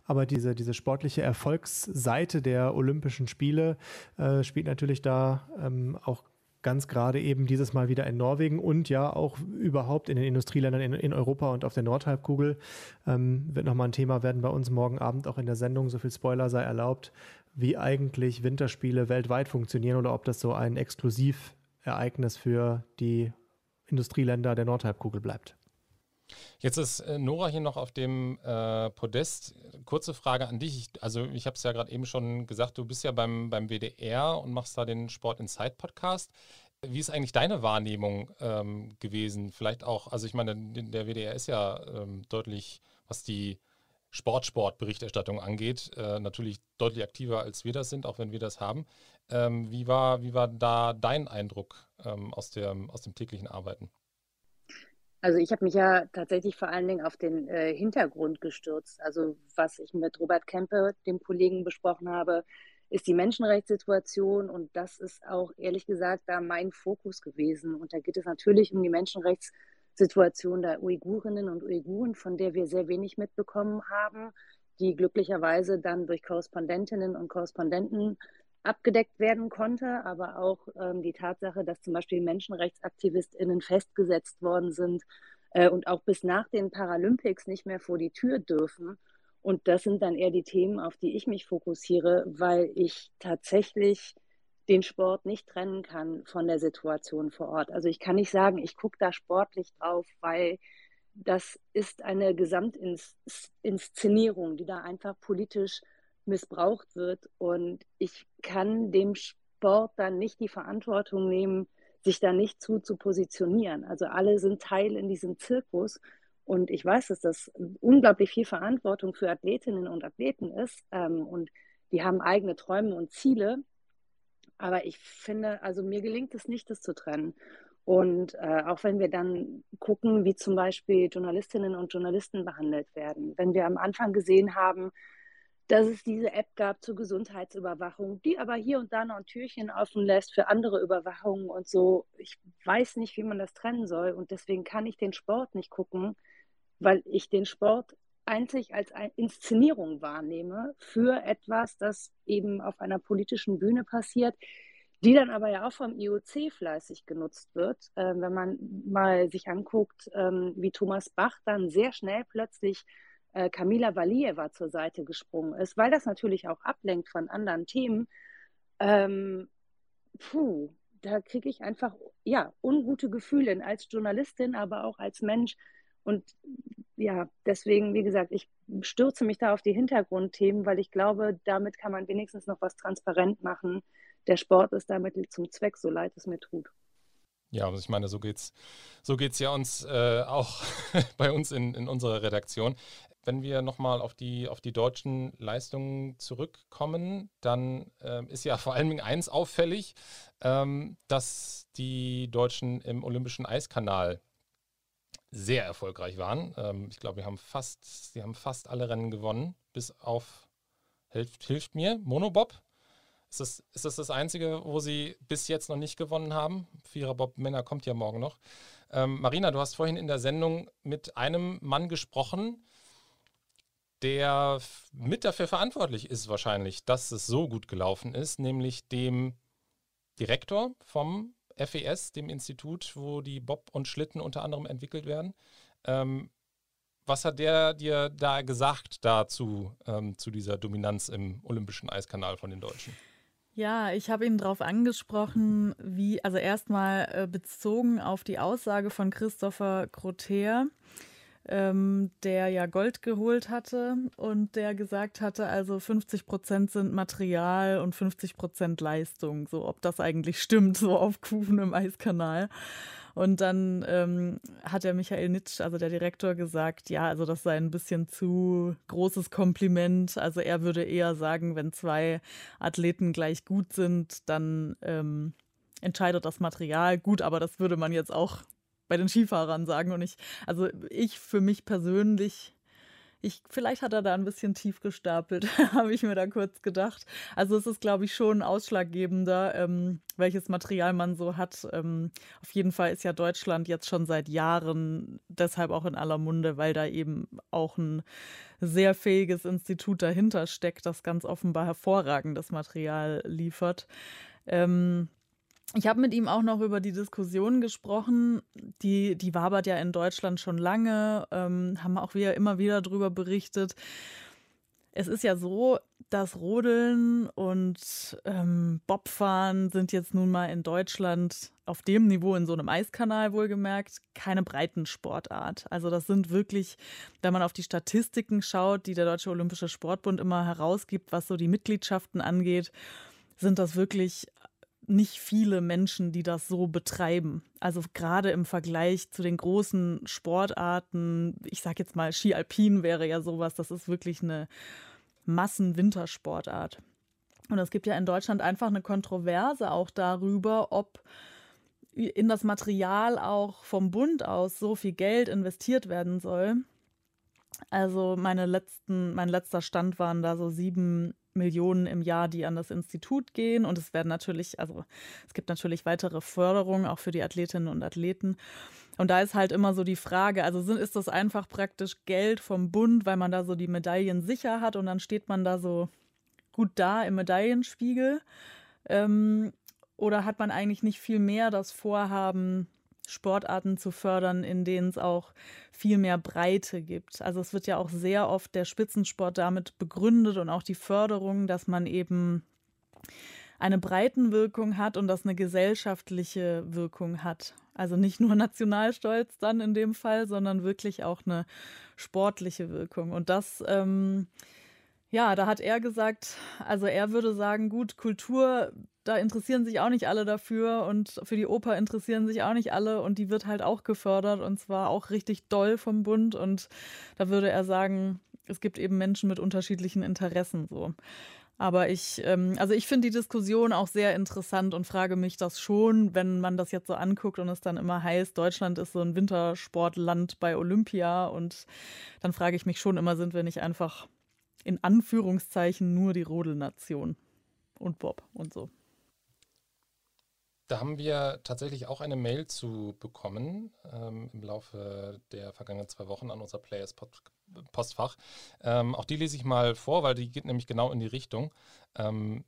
Aber diese, diese sportliche Erfolgsseite der Olympischen Spiele äh, spielt natürlich da ähm, auch ganz gerade eben dieses Mal wieder in Norwegen und ja auch überhaupt in den Industrieländern in, in Europa und auf der Nordhalbkugel. Ähm, wird nochmal ein Thema werden bei uns morgen Abend auch in der Sendung. So viel Spoiler sei erlaubt, wie eigentlich Winterspiele weltweit funktionieren oder ob das so ein exklusiv Ereignis für die Industrieländer der Nordhalbkugel bleibt. Jetzt ist äh, Nora hier noch auf dem äh, Podest. Kurze Frage an dich. Ich, also ich habe es ja gerade eben schon gesagt, du bist ja beim, beim WDR und machst da den Sport Insight Podcast. Wie ist eigentlich deine Wahrnehmung ähm, gewesen? Vielleicht auch, also ich meine, der WDR ist ja ähm, deutlich, was die Sport-Sport-Berichterstattung angeht, äh, natürlich deutlich aktiver, als wir das sind, auch wenn wir das haben. Ähm, wie, war, wie war da dein Eindruck ähm, aus, der, aus dem täglichen Arbeiten? Also ich habe mich ja tatsächlich vor allen Dingen auf den äh, Hintergrund gestürzt. Also was ich mit Robert Kempe, dem Kollegen, besprochen habe, ist die Menschenrechtssituation und das ist auch ehrlich gesagt da mein Fokus gewesen. Und da geht es natürlich um die Menschenrechtssituation Situation der Uigurinnen und Uiguren, von der wir sehr wenig mitbekommen haben, die glücklicherweise dann durch Korrespondentinnen und Korrespondenten abgedeckt werden konnte, aber auch ähm, die Tatsache, dass zum Beispiel Menschenrechtsaktivistinnen festgesetzt worden sind äh, und auch bis nach den Paralympics nicht mehr vor die Tür dürfen. Und das sind dann eher die Themen, auf die ich mich fokussiere, weil ich tatsächlich den Sport nicht trennen kann von der Situation vor Ort. Also ich kann nicht sagen, ich gucke da sportlich drauf, weil das ist eine Gesamtinszenierung, die da einfach politisch missbraucht wird. Und ich kann dem Sport dann nicht die Verantwortung nehmen, sich da nicht zu, zu positionieren. Also alle sind Teil in diesem Zirkus. Und ich weiß, dass das unglaublich viel Verantwortung für Athletinnen und Athleten ist. Ähm, und die haben eigene Träume und Ziele. Aber ich finde, also mir gelingt es nicht, das zu trennen. Und äh, auch wenn wir dann gucken, wie zum Beispiel Journalistinnen und Journalisten behandelt werden, wenn wir am Anfang gesehen haben, dass es diese App gab zur Gesundheitsüberwachung, die aber hier und da noch ein Türchen offen lässt für andere Überwachungen und so. Ich weiß nicht, wie man das trennen soll und deswegen kann ich den Sport nicht gucken, weil ich den Sport einzig als eine Inszenierung wahrnehme für etwas, das eben auf einer politischen Bühne passiert, die dann aber ja auch vom IOC fleißig genutzt wird. Äh, wenn man mal sich anguckt, ähm, wie Thomas Bach dann sehr schnell plötzlich äh, Kamila Valieva zur Seite gesprungen ist, weil das natürlich auch ablenkt von anderen Themen. Ähm, puh, da kriege ich einfach ja ungute Gefühle als Journalistin, aber auch als Mensch. Und ja, deswegen, wie gesagt, ich stürze mich da auf die Hintergrundthemen, weil ich glaube, damit kann man wenigstens noch was transparent machen. Der Sport ist damit zum Zweck, so leid es mir tut. Ja, also ich meine, so geht's, so geht's ja uns äh, auch bei uns in, in unserer Redaktion. Wenn wir nochmal auf die, auf die deutschen Leistungen zurückkommen, dann äh, ist ja vor allen Dingen eins auffällig, ähm, dass die Deutschen im Olympischen Eiskanal sehr erfolgreich waren. Ähm, ich glaube, wir haben fast, sie haben fast alle Rennen gewonnen, bis auf, hilft, hilft mir, Monobob. Ist das, ist das das Einzige, wo sie bis jetzt noch nicht gewonnen haben? Viererbob Männer kommt ja morgen noch. Ähm, Marina, du hast vorhin in der Sendung mit einem Mann gesprochen, der mit dafür verantwortlich ist wahrscheinlich, dass es so gut gelaufen ist, nämlich dem Direktor vom FES, dem Institut, wo die Bob und Schlitten unter anderem entwickelt werden. Ähm, was hat der dir da gesagt dazu, ähm, zu dieser Dominanz im Olympischen Eiskanal von den Deutschen? Ja, ich habe ihn darauf angesprochen, wie, also erstmal äh, bezogen auf die Aussage von Christopher Croter, ähm, der ja Gold geholt hatte und der gesagt hatte, also 50 Prozent sind Material und 50 Prozent Leistung. So, ob das eigentlich stimmt, so auf Kufen im Eiskanal. Und dann ähm, hat der Michael Nitsch, also der Direktor, gesagt, ja, also das sei ein bisschen zu großes Kompliment. Also er würde eher sagen, wenn zwei Athleten gleich gut sind, dann ähm, entscheidet das Material. Gut, aber das würde man jetzt auch bei den Skifahrern sagen. Und ich, also ich für mich persönlich ich, vielleicht hat er da ein bisschen tief gestapelt, habe ich mir da kurz gedacht. Also es ist, glaube ich, schon ausschlaggebender, ähm, welches Material man so hat. Ähm, auf jeden Fall ist ja Deutschland jetzt schon seit Jahren deshalb auch in aller Munde, weil da eben auch ein sehr fähiges Institut dahinter steckt, das ganz offenbar hervorragendes Material liefert. Ähm, ich habe mit ihm auch noch über die Diskussion gesprochen. Die, die wabert ja in Deutschland schon lange, ähm, haben auch wieder immer wieder darüber berichtet. Es ist ja so, dass Rodeln und ähm, Bobfahren sind jetzt nun mal in Deutschland auf dem Niveau in so einem Eiskanal wohlgemerkt keine Breitensportart. Also das sind wirklich, wenn man auf die Statistiken schaut, die der Deutsche Olympische Sportbund immer herausgibt, was so die Mitgliedschaften angeht, sind das wirklich nicht viele Menschen, die das so betreiben. Also gerade im Vergleich zu den großen Sportarten, ich sage jetzt mal, Ski Alpin wäre ja sowas, das ist wirklich eine Massenwintersportart. Und es gibt ja in Deutschland einfach eine Kontroverse auch darüber, ob in das Material auch vom Bund aus so viel Geld investiert werden soll. Also meine letzten, mein letzter Stand waren da so sieben Millionen im Jahr, die an das Institut gehen. Und es werden natürlich, also es gibt natürlich weitere Förderungen auch für die Athletinnen und Athleten. Und da ist halt immer so die Frage, also sind, ist das einfach praktisch Geld vom Bund, weil man da so die Medaillen sicher hat und dann steht man da so gut da im Medaillenspiegel? Ähm, oder hat man eigentlich nicht viel mehr das Vorhaben, Sportarten zu fördern, in denen es auch viel mehr Breite gibt. Also es wird ja auch sehr oft der Spitzensport damit begründet und auch die Förderung, dass man eben eine Breitenwirkung hat und das eine gesellschaftliche Wirkung hat. Also nicht nur Nationalstolz dann in dem Fall, sondern wirklich auch eine sportliche Wirkung. Und das ähm, ja, da hat er gesagt, also er würde sagen, gut, Kultur, da interessieren sich auch nicht alle dafür und für die Oper interessieren sich auch nicht alle und die wird halt auch gefördert und zwar auch richtig doll vom Bund und da würde er sagen, es gibt eben Menschen mit unterschiedlichen Interessen so. Aber ich, ähm, also ich finde die Diskussion auch sehr interessant und frage mich das schon, wenn man das jetzt so anguckt und es dann immer heißt, Deutschland ist so ein Wintersportland bei Olympia und dann frage ich mich schon immer, sind wir nicht einfach in Anführungszeichen nur die Rodelnation und Bob und so. Da haben wir tatsächlich auch eine Mail zu bekommen ähm, im Laufe der vergangenen zwei Wochen an unser Players Postfach. Ähm, auch die lese ich mal vor, weil die geht nämlich genau in die Richtung. Ähm,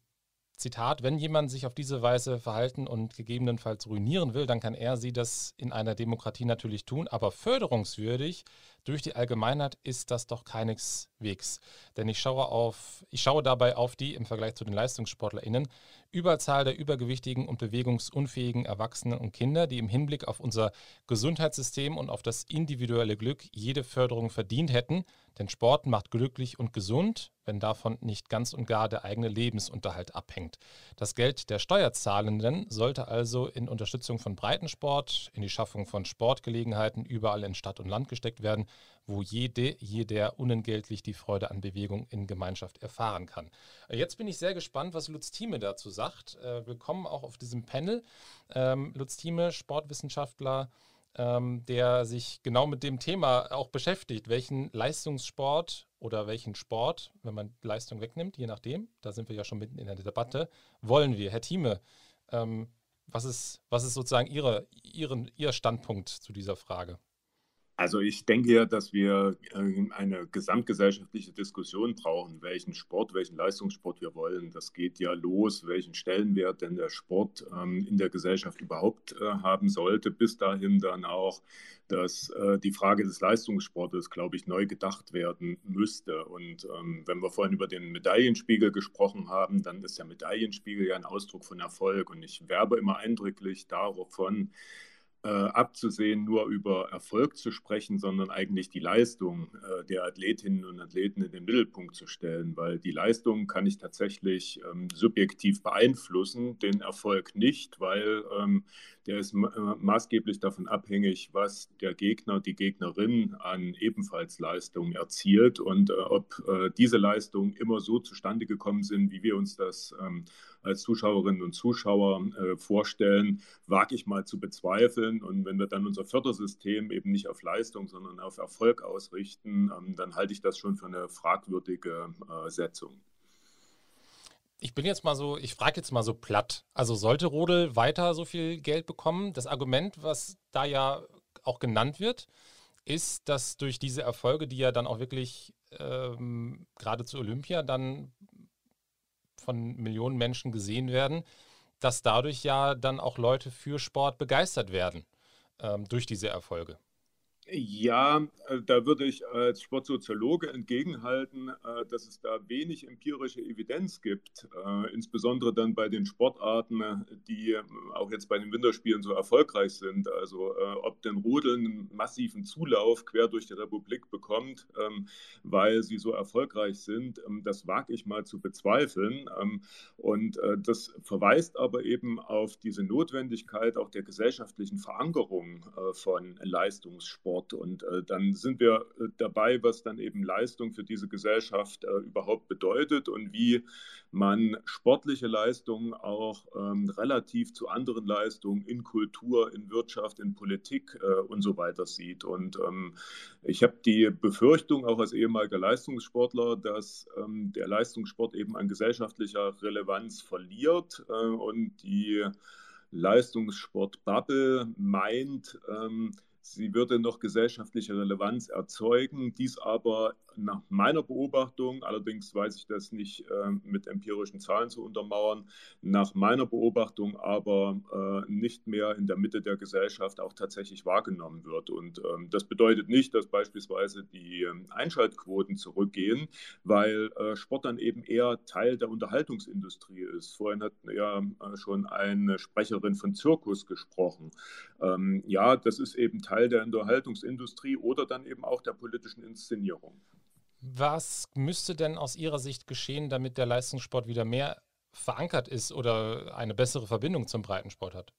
Zitat, wenn jemand sich auf diese Weise verhalten und gegebenenfalls ruinieren will, dann kann er sie das in einer Demokratie natürlich tun, aber förderungswürdig durch die Allgemeinheit ist das doch keineswegs. Denn ich schaue auf, ich schaue dabei auf die im Vergleich zu den LeistungssportlerInnen Überzahl der übergewichtigen und bewegungsunfähigen Erwachsenen und Kinder, die im Hinblick auf unser Gesundheitssystem und auf das individuelle Glück jede Förderung verdient hätten. Denn Sport macht glücklich und gesund, wenn davon nicht ganz und gar der eigene Lebensunterhalt abhängt. Das Geld der Steuerzahlenden sollte also in Unterstützung von Breitensport, in die Schaffung von Sportgelegenheiten überall in Stadt und Land gesteckt werden, wo jede, jeder unentgeltlich die Freude an Bewegung in Gemeinschaft erfahren kann. Jetzt bin ich sehr gespannt, was Lutz Thieme dazu sagt. Äh, willkommen auch auf diesem Panel. Ähm, Lutz Thieme, Sportwissenschaftler, ähm, der sich genau mit dem Thema auch beschäftigt. Welchen Leistungssport oder welchen Sport, wenn man Leistung wegnimmt, je nachdem, da sind wir ja schon mitten in der Debatte, wollen wir? Herr Thieme, ähm, was, ist, was ist sozusagen Ihre, Ihren, Ihr Standpunkt zu dieser Frage? Also ich denke ja, dass wir äh, eine gesamtgesellschaftliche Diskussion brauchen, welchen Sport, welchen Leistungssport wir wollen. Das geht ja los, welchen Stellenwert denn der Sport ähm, in der Gesellschaft überhaupt äh, haben sollte. Bis dahin dann auch, dass äh, die Frage des Leistungssportes, glaube ich, neu gedacht werden müsste. Und ähm, wenn wir vorhin über den Medaillenspiegel gesprochen haben, dann ist der Medaillenspiegel ja ein Ausdruck von Erfolg. Und ich werbe immer eindrücklich davon, äh, abzusehen, nur über Erfolg zu sprechen, sondern eigentlich die Leistung äh, der Athletinnen und Athleten in den Mittelpunkt zu stellen, weil die Leistung kann ich tatsächlich ähm, subjektiv beeinflussen, den Erfolg nicht, weil ähm, der ist maßgeblich davon abhängig, was der Gegner, die Gegnerin an ebenfalls Leistungen erzielt und äh, ob äh, diese Leistungen immer so zustande gekommen sind, wie wir uns das ähm, als Zuschauerinnen und Zuschauer äh, vorstellen, wage ich mal zu bezweifeln. Und wenn wir dann unser Fördersystem eben nicht auf Leistung, sondern auf Erfolg ausrichten, ähm, dann halte ich das schon für eine fragwürdige äh, Setzung. Ich bin jetzt mal so, ich frage jetzt mal so platt. Also sollte Rodel weiter so viel Geld bekommen? Das Argument, was da ja auch genannt wird, ist, dass durch diese Erfolge, die ja dann auch wirklich ähm, gerade zu Olympia dann von Millionen Menschen gesehen werden, dass dadurch ja dann auch Leute für Sport begeistert werden ähm, durch diese Erfolge. Ja, äh, da würde ich als Sportsoziologe entgegenhalten, äh, dass es da wenig empirische Evidenz gibt, äh, insbesondere dann bei den Sportarten, die auch jetzt bei den Winterspielen so erfolgreich sind. Also ob denn Rodeln einen massiven Zulauf quer durch die Republik bekommt, ähm, weil sie so erfolgreich sind, ähm, das wage ich mal zu bezweifeln. Ähm, und das verweist aber eben auf diese Notwendigkeit auch der gesellschaftlichen Verankerung von Leistungssport. Sport. Und äh, dann sind wir äh, dabei, was dann eben Leistung für diese Gesellschaft äh, überhaupt bedeutet und wie man sportliche Leistungen auch ähm, relativ zu anderen Leistungen in Kultur, in Wirtschaft, in Politik äh, und so weiter sieht. Und ähm, ich habe die Befürchtung, auch als ehemaliger Leistungssportler, dass ähm, der Leistungssport eben an gesellschaftlicher Relevanz verliert äh, und die Leistungssport-Bubble meint, ähm, Sie würde noch gesellschaftliche Relevanz erzeugen, dies aber nach meiner Beobachtung, allerdings weiß ich das nicht äh, mit empirischen Zahlen zu untermauern, nach meiner Beobachtung aber äh, nicht mehr in der Mitte der Gesellschaft auch tatsächlich wahrgenommen wird. Und ähm, das bedeutet nicht, dass beispielsweise die äh, Einschaltquoten zurückgehen, weil äh, Sport dann eben eher Teil der Unterhaltungsindustrie ist. Vorhin hat ja äh, schon eine Sprecherin von Zirkus gesprochen. Ähm, ja, das ist eben Teil der Unterhaltungsindustrie oder dann eben auch der politischen Inszenierung. Was müsste denn aus Ihrer Sicht geschehen, damit der Leistungssport wieder mehr verankert ist oder eine bessere Verbindung zum Breitensport hat?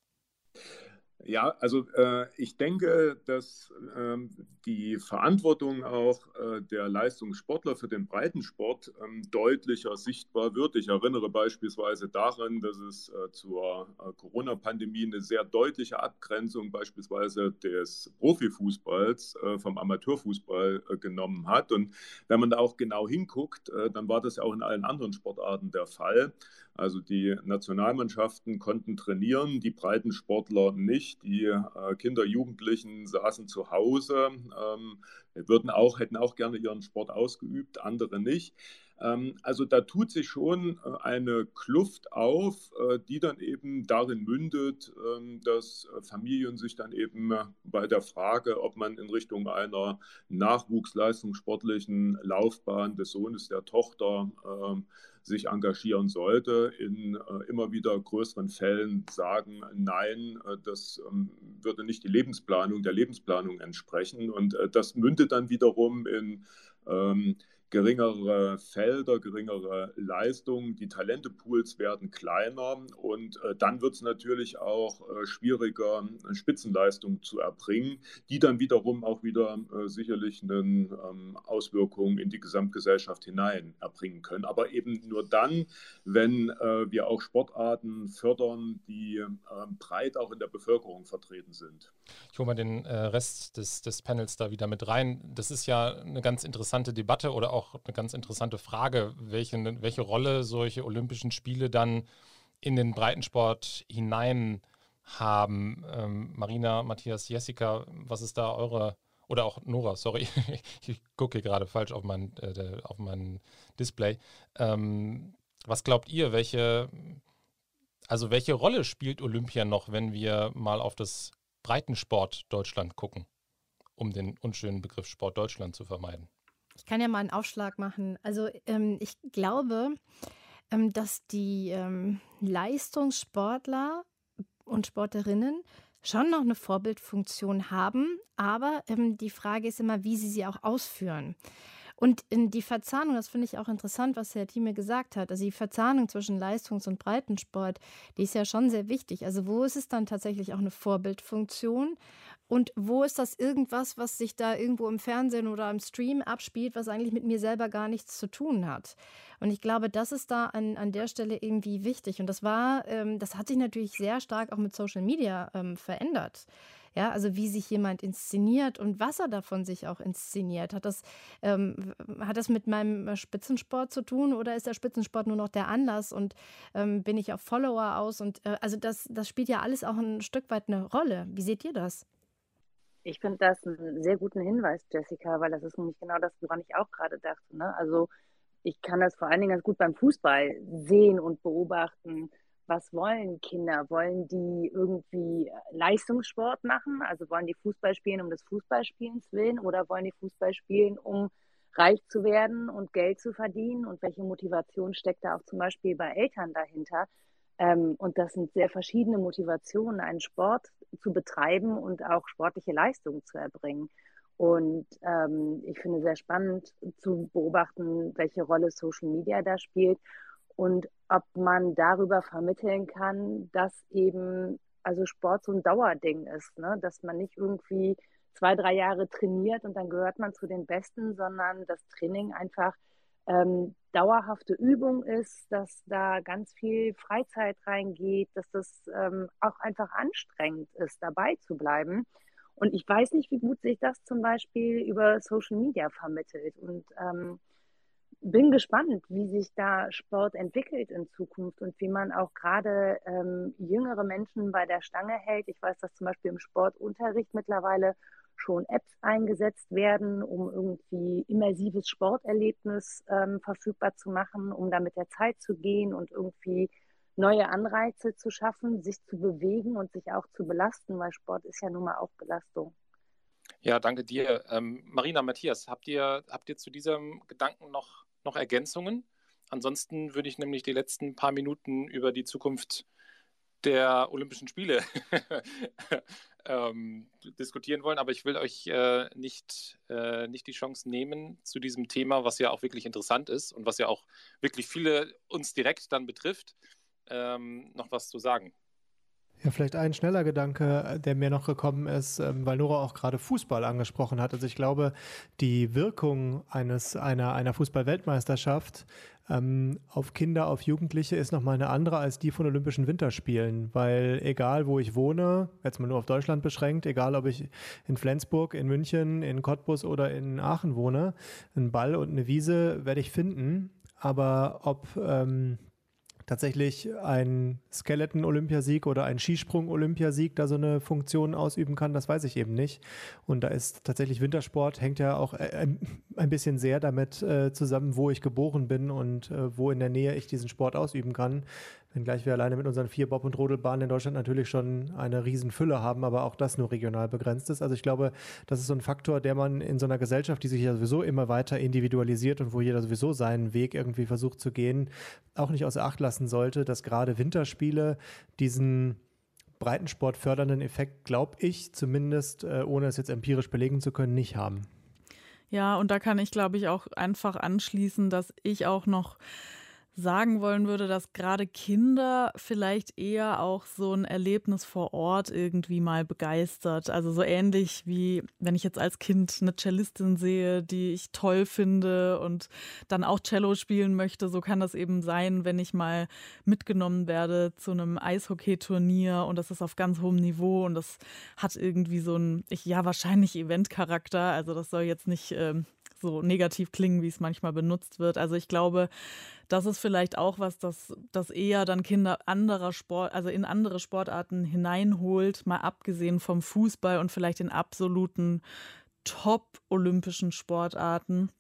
Ja, also äh, ich denke, dass ähm, die Verantwortung auch äh, der Leistungssportler für den Breitensport ähm, deutlicher sichtbar wird. Ich erinnere beispielsweise daran, dass es äh, zur äh, Corona-Pandemie eine sehr deutliche Abgrenzung beispielsweise des Profifußballs äh, vom Amateurfußball äh, genommen hat. Und wenn man da auch genau hinguckt, dann war das ja auch in allen anderen Sportarten der Fall. Also die Nationalmannschaften konnten trainieren, die Breitensportler nicht. Die äh, Kinder, Jugendlichen saßen zu Hause, ähm, würden auch, hätten auch gerne ihren Sport ausgeübt, andere nicht. Ähm, also da tut sich schon äh, eine Kluft auf, äh, die dann eben darin mündet, ähm, dass Familien sich dann eben bei der Frage, ob man in Richtung einer nachwuchsleistungssportlichen Laufbahn des Sohnes, der Tochter ähm, sich engagieren sollte, in äh, immer wieder größeren Fällen sagen, nein, das würde nicht die Lebensplanung, der Lebensplanung entsprechen. Und das mündet dann wiederum in geringere Felder, geringere Leistungen, die Talentepools werden kleiner und äh, dann wird es natürlich auch äh, schwieriger, Spitzenleistungen zu erbringen, die dann wiederum auch wieder äh, sicherlich eine ähm, Auswirkungen in die Gesamtgesellschaft hinein erbringen können. Aber eben nur dann, wenn äh, wir auch Sportarten fördern, die ähm, breit auch in der Bevölkerung vertreten sind. Ich hole mal den äh, Rest des, des Panels da wieder mit rein. Das ist ja eine ganz interessante Debatte oder auch auch eine ganz interessante Frage, welche, welche Rolle solche Olympischen Spiele dann in den Breitensport hinein haben. Ähm, Marina, Matthias, Jessica, was ist da eure, oder auch Nora, sorry, ich gucke gerade falsch auf mein, äh, auf mein Display. Ähm, was glaubt ihr, welche, also welche Rolle spielt Olympia noch, wenn wir mal auf das Breitensport Deutschland gucken, um den unschönen Begriff Sport Deutschland zu vermeiden? Ich kann ja mal einen Aufschlag machen. Also ähm, ich glaube, ähm, dass die ähm, Leistungssportler und Sportlerinnen schon noch eine Vorbildfunktion haben, aber ähm, die Frage ist immer, wie sie sie auch ausführen. Und in die Verzahnung, das finde ich auch interessant, was Herr Thieme gesagt hat. Also die Verzahnung zwischen Leistungs- und Breitensport, die ist ja schon sehr wichtig. Also wo ist es dann tatsächlich auch eine Vorbildfunktion? Und wo ist das irgendwas, was sich da irgendwo im Fernsehen oder im Stream abspielt, was eigentlich mit mir selber gar nichts zu tun hat? Und ich glaube, das ist da an, an der Stelle irgendwie wichtig. Und das war, ähm, das hat sich natürlich sehr stark auch mit Social Media ähm, verändert. Ja, also wie sich jemand inszeniert und was er davon sich auch inszeniert. Hat das, ähm, hat das mit meinem Spitzensport zu tun oder ist der Spitzensport nur noch der Anlass und ähm, bin ich auf Follower aus? Und äh, also das, das spielt ja alles auch ein Stück weit eine Rolle. Wie seht ihr das? Ich finde das einen sehr guten Hinweis, Jessica, weil das ist nämlich genau das, woran ich auch gerade dachte. Ne? Also ich kann das vor allen Dingen ganz gut beim Fußball sehen und beobachten was wollen Kinder? Wollen die irgendwie Leistungssport machen? Also wollen die Fußball spielen um des Fußballspielens willen oder wollen die Fußball spielen, um reich zu werden und Geld zu verdienen? Und welche Motivation steckt da auch zum Beispiel bei Eltern dahinter? Ähm, und das sind sehr verschiedene Motivationen, einen Sport zu betreiben und auch sportliche Leistungen zu erbringen. Und ähm, ich finde sehr spannend zu beobachten, welche Rolle Social Media da spielt und ob man darüber vermitteln kann, dass eben also Sport so ein Dauerding ist, ne? dass man nicht irgendwie zwei, drei Jahre trainiert und dann gehört man zu den Besten, sondern das Training einfach ähm, dauerhafte Übung ist, dass da ganz viel Freizeit reingeht, dass das ähm, auch einfach anstrengend ist, dabei zu bleiben. Und ich weiß nicht, wie gut sich das zum Beispiel über Social Media vermittelt. Und ähm, bin gespannt, wie sich da Sport entwickelt in Zukunft und wie man auch gerade ähm, jüngere Menschen bei der Stange hält. Ich weiß, dass zum Beispiel im Sportunterricht mittlerweile schon Apps eingesetzt werden, um irgendwie immersives Sporterlebnis ähm, verfügbar zu machen, um da mit der Zeit zu gehen und irgendwie neue Anreize zu schaffen, sich zu bewegen und sich auch zu belasten, weil Sport ist ja nun mal auch Belastung. Ja, danke dir. Ähm, Marina, Matthias, habt ihr, habt ihr zu diesem Gedanken noch noch Ergänzungen? Ansonsten würde ich nämlich die letzten paar Minuten über die Zukunft der Olympischen Spiele ähm, diskutieren wollen, aber ich will euch äh, nicht, äh, nicht die Chance nehmen, zu diesem Thema, was ja auch wirklich interessant ist und was ja auch wirklich viele uns direkt dann betrifft, ähm, noch was zu sagen. Ja, vielleicht ein schneller Gedanke, der mir noch gekommen ist, ähm, weil Nora auch gerade Fußball angesprochen hat. Also ich glaube, die Wirkung eines, einer, einer Fußball-Weltmeisterschaft ähm, auf Kinder, auf Jugendliche ist nochmal eine andere als die von Olympischen Winterspielen, weil egal wo ich wohne, jetzt mal nur auf Deutschland beschränkt, egal ob ich in Flensburg, in München, in Cottbus oder in Aachen wohne, einen Ball und eine Wiese werde ich finden. Aber ob ähm, tatsächlich ein Skeleton-Olympiasieg oder ein Skisprung-Olympiasieg da so eine Funktion ausüben kann, das weiß ich eben nicht. Und da ist tatsächlich Wintersport, hängt ja auch äh, ein bisschen sehr damit äh, zusammen, wo ich geboren bin und äh, wo in der Nähe ich diesen Sport ausüben kann. Wenngleich wir alleine mit unseren vier Bob- und Rodelbahnen in Deutschland natürlich schon eine Riesenfülle haben, aber auch das nur regional begrenzt ist. Also ich glaube, das ist so ein Faktor, der man in so einer Gesellschaft, die sich ja sowieso immer weiter individualisiert und wo jeder sowieso seinen Weg irgendwie versucht zu gehen, auch nicht außer Acht lassen sollte, dass gerade Winterspiele diesen Breitensport fördernden Effekt, glaube ich, zumindest, äh, ohne es jetzt empirisch belegen zu können, nicht haben. Ja, und da kann ich, glaube ich, auch einfach anschließen, dass ich auch noch sagen wollen würde, dass gerade Kinder vielleicht eher auch so ein Erlebnis vor Ort irgendwie mal begeistert. Also so ähnlich wie wenn ich jetzt als Kind eine Cellistin sehe, die ich toll finde und dann auch Cello spielen möchte, so kann das eben sein, wenn ich mal mitgenommen werde zu einem Eishockeyturnier und das ist auf ganz hohem Niveau und das hat irgendwie so ein, ja, wahrscheinlich Eventcharakter. Also das soll jetzt nicht ähm, so negativ klingen, wie es manchmal benutzt wird. Also ich glaube, das ist vielleicht auch was, das, das eher dann Kinder anderer Sport, also in andere Sportarten hineinholt, mal abgesehen vom Fußball und vielleicht den absoluten Top-olympischen Sportarten.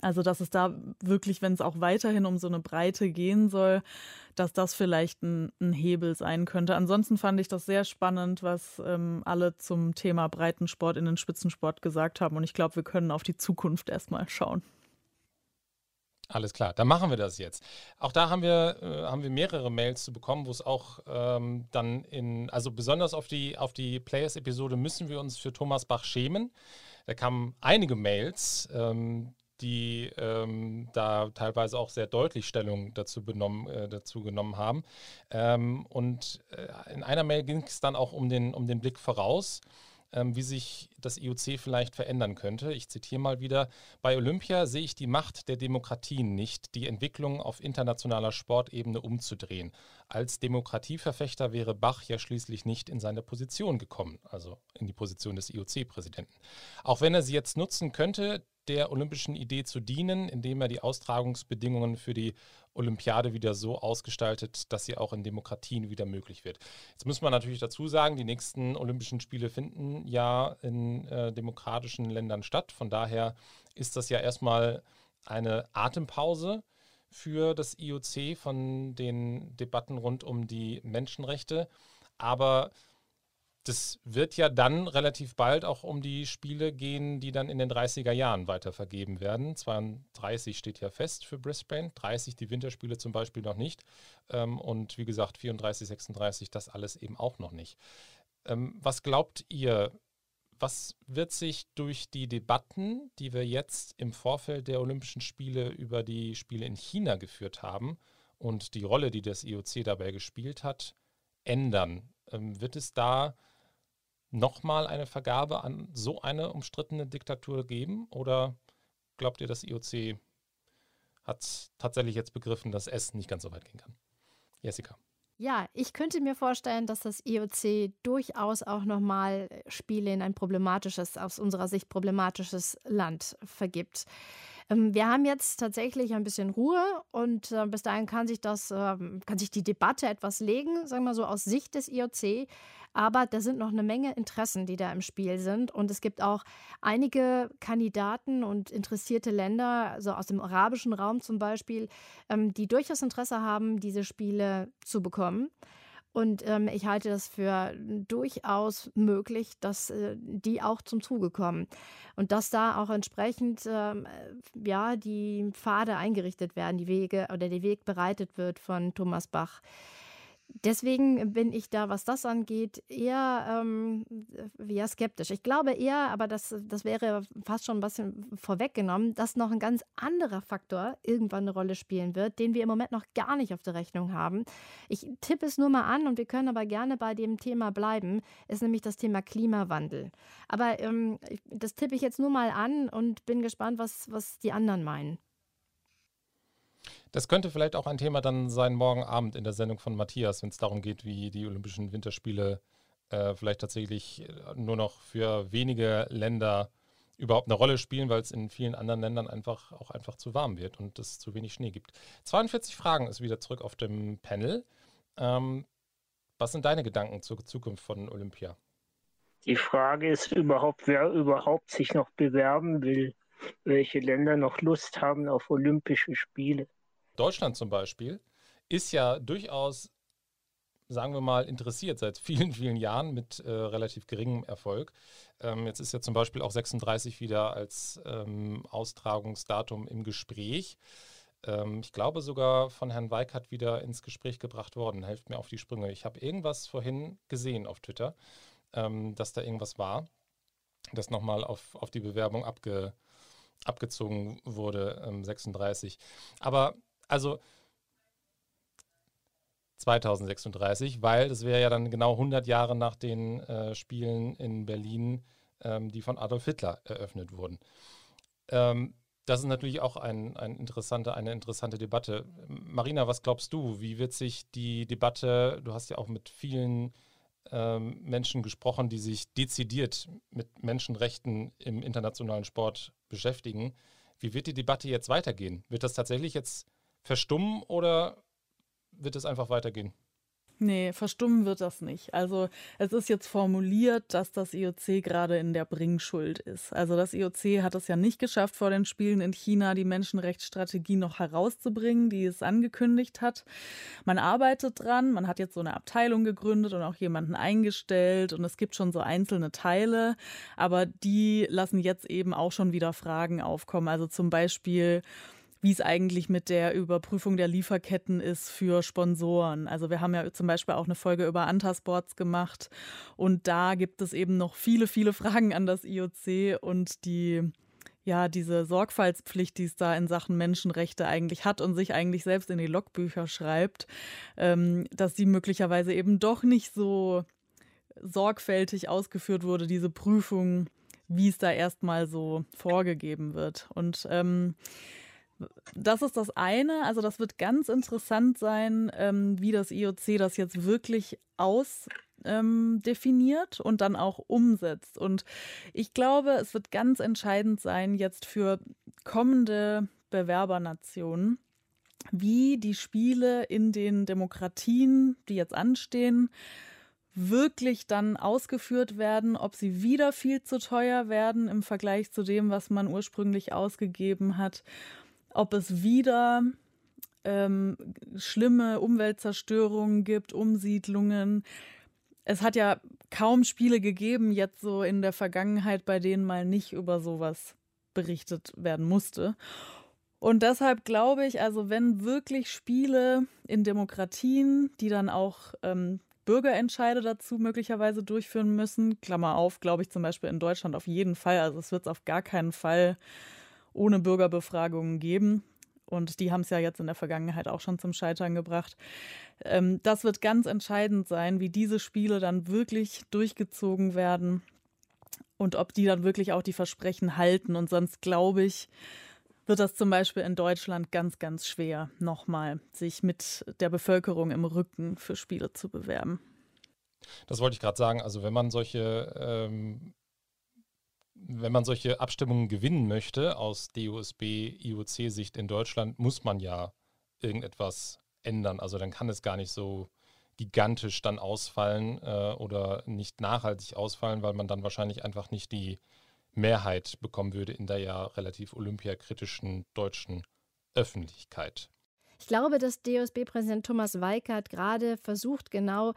Also, dass es da wirklich, wenn es auch weiterhin um so eine Breite gehen soll, dass das vielleicht ein, ein Hebel sein könnte. Ansonsten fand ich das sehr spannend, was ähm, alle zum Thema Breitensport in den Spitzensport gesagt haben. Und ich glaube, wir können auf die Zukunft erstmal schauen. Alles klar, dann machen wir das jetzt. Auch da haben wir, äh, haben wir mehrere Mails zu bekommen, wo es auch ähm, dann in, also besonders auf die, auf die Players-Episode müssen wir uns für Thomas Bach schämen. Da kamen einige Mails, ähm, die ähm, da teilweise auch sehr deutlich Stellung dazu, benommen, äh, dazu genommen haben. Ähm, und äh, in einer Mail ging es dann auch um den, um den Blick voraus ähm, wie sich das IOC vielleicht verändern könnte. Ich zitiere mal wieder, bei Olympia sehe ich die Macht der Demokratien nicht, die Entwicklung auf internationaler Sportebene umzudrehen. Als Demokratieverfechter wäre Bach ja schließlich nicht in seine Position gekommen, also in die Position des IOC-Präsidenten. Auch wenn er sie jetzt nutzen könnte, der olympischen Idee zu dienen, indem er die Austragungsbedingungen für die Olympiade wieder so ausgestaltet, dass sie auch in Demokratien wieder möglich wird. Jetzt muss man natürlich dazu sagen, die nächsten Olympischen Spiele finden ja in äh, demokratischen Ländern statt. Von daher ist das ja erstmal eine Atempause für das IOC von den Debatten rund um die Menschenrechte. Aber das wird ja dann relativ bald auch um die Spiele gehen, die dann in den 30er Jahren weiter vergeben werden. 32 steht ja fest für Brisbane, 30 die Winterspiele zum Beispiel noch nicht. Ähm, und wie gesagt, 34, 36, das alles eben auch noch nicht. Ähm, was glaubt ihr, was wird sich durch die Debatten, die wir jetzt im Vorfeld der Olympischen Spiele über die Spiele in China geführt haben und die Rolle, die das IOC dabei gespielt hat, ändern? Ähm, wird es da nochmal eine Vergabe an so eine umstrittene Diktatur geben? Oder glaubt ihr, das IOC hat tatsächlich jetzt begriffen, dass es nicht ganz so weit gehen kann? Jessica. Ja, ich könnte mir vorstellen, dass das IOC durchaus auch nochmal Spiele in ein problematisches, aus unserer Sicht problematisches Land vergibt. Ähm, wir haben jetzt tatsächlich ein bisschen Ruhe und äh, bis dahin kann sich das, ähm, kann sich die Debatte etwas legen, sagen wir so aus Sicht des IOC. Aber da sind noch eine Menge Interessen, die da im Spiel sind. Und es gibt auch einige Kandidaten und interessierte Länder, also aus dem arabischen Raum zum Beispiel, ähm, die durchaus Interesse haben, diese Spiele zu bekommen. Und ähm, ich halte das für durchaus möglich, dass äh, die auch zum Zuge kommen. Und dass da auch entsprechend ähm, ja, die Pfade eingerichtet werden, die Wege oder der Weg bereitet wird von Thomas Bach. Deswegen bin ich da, was das angeht, eher, ähm, eher skeptisch. Ich glaube eher, aber das, das wäre fast schon ein bisschen vorweggenommen, dass noch ein ganz anderer Faktor irgendwann eine Rolle spielen wird, den wir im Moment noch gar nicht auf der Rechnung haben. Ich tippe es nur mal an und wir können aber gerne bei dem Thema bleiben, ist nämlich das Thema Klimawandel. Aber ähm, das tippe ich jetzt nur mal an und bin gespannt, was, was die anderen meinen. Das könnte vielleicht auch ein Thema dann sein morgen Abend in der Sendung von Matthias, wenn es darum geht, wie die Olympischen Winterspiele äh, vielleicht tatsächlich äh, nur noch für wenige Länder überhaupt eine Rolle spielen, weil es in vielen anderen Ländern einfach auch einfach zu warm wird und es zu wenig Schnee gibt. 42 Fragen ist wieder zurück auf dem Panel. Ähm, was sind deine Gedanken zur Zukunft von Olympia? Die Frage ist überhaupt, wer überhaupt sich noch bewerben will, welche Länder noch Lust haben auf Olympische Spiele. Deutschland zum Beispiel ist ja durchaus, sagen wir mal, interessiert seit vielen, vielen Jahren mit äh, relativ geringem Erfolg. Ähm, jetzt ist ja zum Beispiel auch 36 wieder als ähm, Austragungsdatum im Gespräch. Ähm, ich glaube sogar von Herrn Weikert wieder ins Gespräch gebracht worden. Helft mir auf die Sprünge. Ich habe irgendwas vorhin gesehen auf Twitter, ähm, dass da irgendwas war, das nochmal auf, auf die Bewerbung abge, abgezogen wurde, 36. Ähm, Aber also 2036, weil das wäre ja dann genau 100 Jahre nach den äh, Spielen in Berlin, ähm, die von Adolf Hitler eröffnet wurden. Ähm, das ist natürlich auch ein, ein interessante, eine interessante Debatte. Marina, was glaubst du? Wie wird sich die Debatte, du hast ja auch mit vielen ähm, Menschen gesprochen, die sich dezidiert mit Menschenrechten im internationalen Sport beschäftigen. Wie wird die Debatte jetzt weitergehen? Wird das tatsächlich jetzt verstummen oder wird es einfach weitergehen? Nee, verstummen wird das nicht. Also es ist jetzt formuliert, dass das IOC gerade in der Bringschuld ist. Also das IOC hat es ja nicht geschafft, vor den Spielen in China die Menschenrechtsstrategie noch herauszubringen, die es angekündigt hat. Man arbeitet dran, man hat jetzt so eine Abteilung gegründet und auch jemanden eingestellt und es gibt schon so einzelne Teile, aber die lassen jetzt eben auch schon wieder Fragen aufkommen. Also zum Beispiel, wie es eigentlich mit der Überprüfung der Lieferketten ist für Sponsoren. Also wir haben ja zum Beispiel auch eine Folge über Antasports gemacht und da gibt es eben noch viele, viele Fragen an das IOC und die ja, diese Sorgfaltspflicht, die es da in Sachen Menschenrechte eigentlich hat und sich eigentlich selbst in die Logbücher schreibt, ähm, dass die möglicherweise eben doch nicht so sorgfältig ausgeführt wurde, diese Prüfung, wie es da erstmal so vorgegeben wird. Und ähm, das ist das eine. Also das wird ganz interessant sein, ähm, wie das IOC das jetzt wirklich ausdefiniert ähm, und dann auch umsetzt. Und ich glaube, es wird ganz entscheidend sein jetzt für kommende Bewerbernationen, wie die Spiele in den Demokratien, die jetzt anstehen, wirklich dann ausgeführt werden, ob sie wieder viel zu teuer werden im Vergleich zu dem, was man ursprünglich ausgegeben hat ob es wieder ähm, schlimme Umweltzerstörungen gibt, Umsiedlungen. Es hat ja kaum Spiele gegeben, jetzt so in der Vergangenheit, bei denen mal nicht über sowas berichtet werden musste. Und deshalb glaube ich, also wenn wirklich Spiele in Demokratien, die dann auch ähm, Bürgerentscheide dazu möglicherweise durchführen müssen, Klammer auf, glaube ich zum Beispiel in Deutschland auf jeden Fall, also es wird es auf gar keinen Fall ohne Bürgerbefragungen geben. Und die haben es ja jetzt in der Vergangenheit auch schon zum Scheitern gebracht. Ähm, das wird ganz entscheidend sein, wie diese Spiele dann wirklich durchgezogen werden und ob die dann wirklich auch die Versprechen halten. Und sonst glaube ich, wird das zum Beispiel in Deutschland ganz, ganz schwer, nochmal sich mit der Bevölkerung im Rücken für Spiele zu bewerben. Das wollte ich gerade sagen. Also wenn man solche ähm, wenn man solche Abstimmungen gewinnen möchte aus DUSB, IOC-Sicht in Deutschland, muss man ja irgendetwas ändern. Also dann kann es gar nicht so gigantisch dann ausfallen äh, oder nicht nachhaltig ausfallen, weil man dann wahrscheinlich einfach nicht die Mehrheit bekommen würde in der ja relativ olympiakritischen deutschen Öffentlichkeit. Ich glaube, dass DOSB-Präsident Thomas Weikert gerade versucht, genau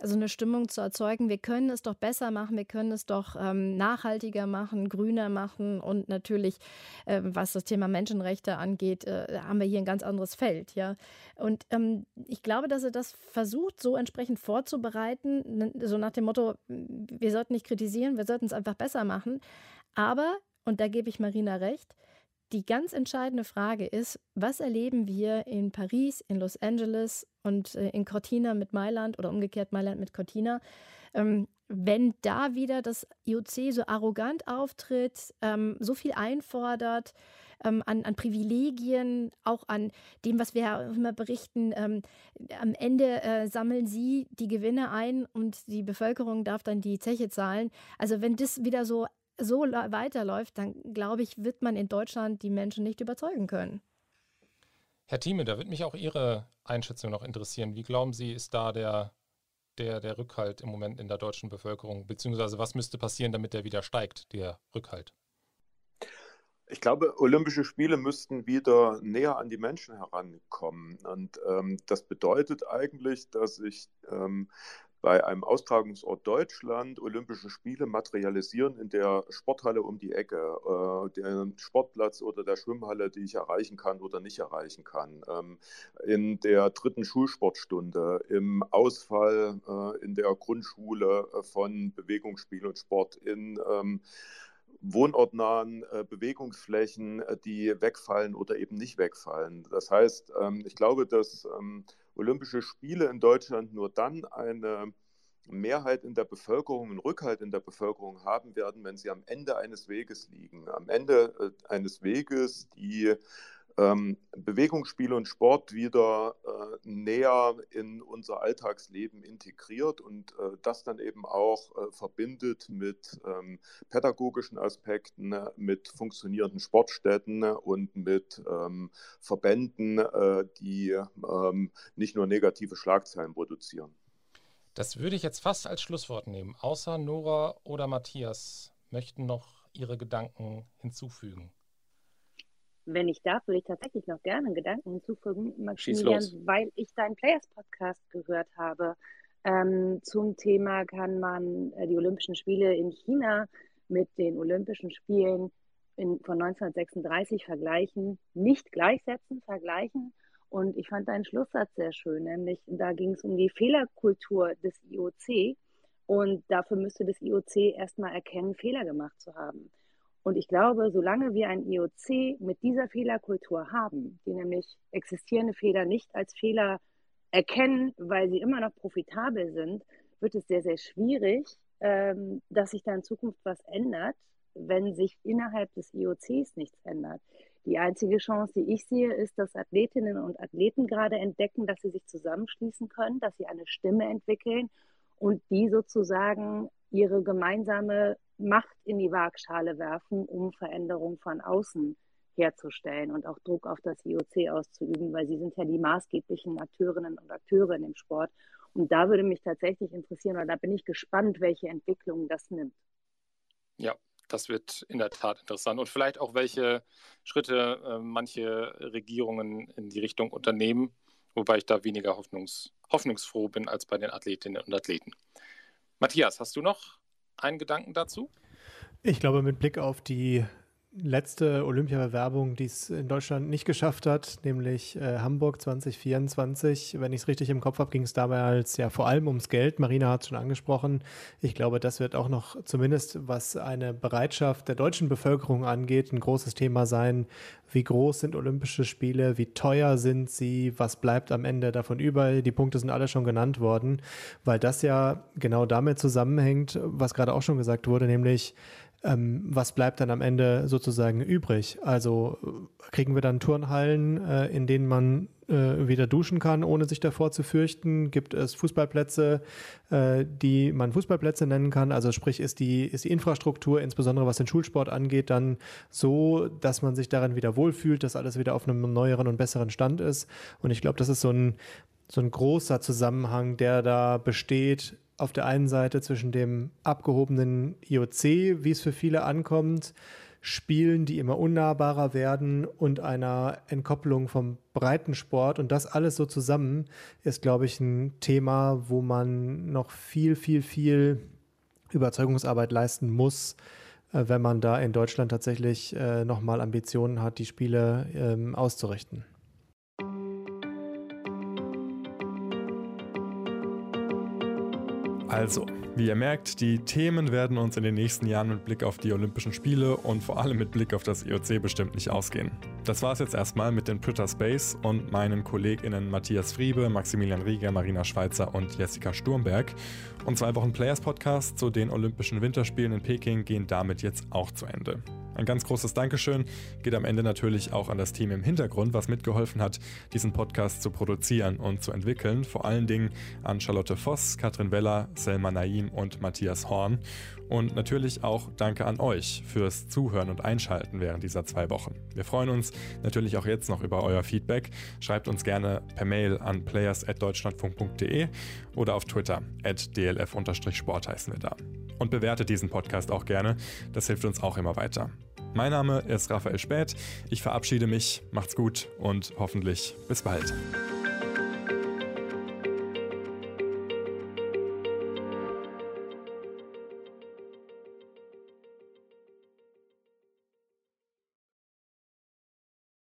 also eine Stimmung zu erzeugen, wir können es doch besser machen, wir können es doch ähm, nachhaltiger machen, grüner machen und natürlich, äh, was das Thema Menschenrechte angeht, äh, haben wir hier ein ganz anderes Feld, ja. Und ähm, ich glaube, dass er das versucht, so entsprechend vorzubereiten, so nach dem Motto, wir sollten nicht kritisieren, wir sollten es einfach besser machen. Aber, und da gebe ich Marina recht, die ganz entscheidende Frage ist, was erleben wir in Paris, in Los Angeles und äh, in Cortina mit Mailand oder umgekehrt Mailand mit Cortina, ähm, wenn da wieder das IOC so arrogant auftritt, ähm, so viel einfordert, ähm, an, an, Privilegien, auch an dem, was wir immer berichten. Am Ende äh, sammeln sie die Gewinne ein und die Bevölkerung darf dann die Zeche zahlen. Also wenn das wieder so so weiterläuft, dann glaube ich, wird man in Deutschland die Menschen nicht überzeugen können. Herr Thieme, da würde mich auch Ihre Einschätzung noch interessieren. Wie glauben Sie, ist da der, der, der Rückhalt im Moment in der deutschen Bevölkerung? Beziehungsweise was müsste passieren, damit der wieder steigt, der Rückhalt? Ich glaube, Olympische Spiele müssten wieder näher an die Menschen herankommen. Und ähm, das bedeutet eigentlich, dass sich ähm, bei einem Austragungsort Deutschland Olympische Spiele materialisieren in der Sporthalle um die Ecke, äh, der Sportplatz oder der Schwimmhalle, die ich erreichen kann oder nicht erreichen kann, ähm, in der dritten Schulsportstunde, im Ausfall äh, in der Grundschule äh, von Bewegungsspiel und Sport, in ähm, wohnortnahen äh, Bewegungsflächen, äh, die wegfallen oder eben nicht wegfallen. Das heißt, ähm, ich glaube, dass ähm, Olympische Spiele in Deutschland nur dann eine Mehrheit in der Bevölkerung, einen Rückhalt in der Bevölkerung haben werden, wenn sie am Ende eines Weges liegen. Am Ende äh, eines Weges, die ähm, Bewegungsspiele und Sport wieder äh, näher in unser Alltagsleben integriert und äh, das dann eben auch äh, verbindet mit ähm, pädagogischen Aspekten, mit funktionierenden Sportstätten und mit ähm, Verbänden, äh, die ähm, nicht nur negative Schlagzeilen produzieren. Das würde ich jetzt fast als Schlusswort nehmen. Außer Nora oder Matthias möchten noch ihre Gedanken hinzufügen. Wenn ich darf, würde ich tatsächlich noch gerne einen Gedanken hinzufügen, Maximilian, weil ich deinen Players-Podcast gehört habe. Ähm, zum Thema kann man äh, die Olympischen Spiele in China mit den Olympischen Spielen in, von 1936 vergleichen, nicht gleichsetzen, vergleichen. Und ich fand deinen Schlusssatz sehr schön, nämlich da ging es um die Fehlerkultur des IOC. Und dafür müsste das IOC erstmal erkennen, Fehler gemacht zu haben. Und ich glaube, solange wir ein IOC mit dieser Fehlerkultur haben, die nämlich existierende Fehler nicht als Fehler erkennen, weil sie immer noch profitabel sind, wird es sehr, sehr schwierig, ähm, dass sich da in Zukunft was ändert, wenn sich innerhalb des IOCs nichts ändert. Die einzige Chance, die ich sehe, ist, dass Athletinnen und Athleten gerade entdecken, dass sie sich zusammenschließen können, dass sie eine Stimme entwickeln und die sozusagen ihre gemeinsame Macht in die Waagschale werfen, um Veränderungen von außen herzustellen und auch Druck auf das IOC auszuüben, weil sie sind ja die maßgeblichen Akteurinnen und Akteure in dem Sport. Und da würde mich tatsächlich interessieren, oder da bin ich gespannt, welche Entwicklungen das nimmt. Ja, das wird in der Tat interessant. Und vielleicht auch, welche Schritte äh, manche Regierungen in die Richtung unternehmen, wobei ich da weniger hoffnungs hoffnungsfroh bin als bei den Athletinnen und Athleten. Matthias, hast du noch einen Gedanken dazu? Ich glaube, mit Blick auf die letzte Olympiabewerbung, die es in Deutschland nicht geschafft hat, nämlich äh, Hamburg 2024. Wenn ich es richtig im Kopf habe, ging es damals ja vor allem ums Geld. Marina hat es schon angesprochen. Ich glaube, das wird auch noch zumindest, was eine Bereitschaft der deutschen Bevölkerung angeht, ein großes Thema sein. Wie groß sind Olympische Spiele? Wie teuer sind sie? Was bleibt am Ende davon über? Die Punkte sind alle schon genannt worden, weil das ja genau damit zusammenhängt, was gerade auch schon gesagt wurde, nämlich ähm, was bleibt dann am Ende sozusagen übrig? Also äh, kriegen wir dann Turnhallen, äh, in denen man äh, wieder duschen kann, ohne sich davor zu fürchten? Gibt es Fußballplätze, äh, die man Fußballplätze nennen kann? Also sprich, ist die, ist die Infrastruktur, insbesondere was den Schulsport angeht, dann so, dass man sich darin wieder wohlfühlt, dass alles wieder auf einem neueren und besseren Stand ist? Und ich glaube, das ist so ein, so ein großer Zusammenhang, der da besteht auf der einen Seite zwischen dem abgehobenen IOC, wie es für viele ankommt, Spielen, die immer unnahbarer werden und einer Entkopplung vom Breitensport und das alles so zusammen ist, glaube ich, ein Thema, wo man noch viel, viel, viel Überzeugungsarbeit leisten muss, äh, wenn man da in Deutschland tatsächlich äh, nochmal Ambitionen hat, die Spiele ähm, auszurichten. Also, wie ihr merkt, die Themen werden uns in den nächsten Jahren mit Blick auf die Olympischen Spiele und vor allem mit Blick auf das IOC bestimmt nicht ausgehen. Das war es jetzt erstmal mit den Twitter Space und meinen KollegInnen Matthias Friebe, Maximilian Rieger, Marina Schweizer und Jessica Sturmberg. Und zwei Wochen Players Podcast zu den Olympischen Winterspielen in Peking gehen damit jetzt auch zu Ende. Ein ganz großes Dankeschön geht am Ende natürlich auch an das Team im Hintergrund, was mitgeholfen hat, diesen Podcast zu produzieren und zu entwickeln. Vor allen Dingen an Charlotte Voss, Katrin Weller, Selma Naim und Matthias Horn. Und natürlich auch danke an euch fürs Zuhören und Einschalten während dieser zwei Wochen. Wir freuen uns natürlich auch jetzt noch über euer Feedback. Schreibt uns gerne per Mail an players.deutschlandfunk.de oder auf Twitter at dlf-sport heißen wir da. Und bewertet diesen Podcast auch gerne, das hilft uns auch immer weiter. Mein Name ist Raphael Späth. Ich verabschiede mich. Macht's gut und hoffentlich bis bald.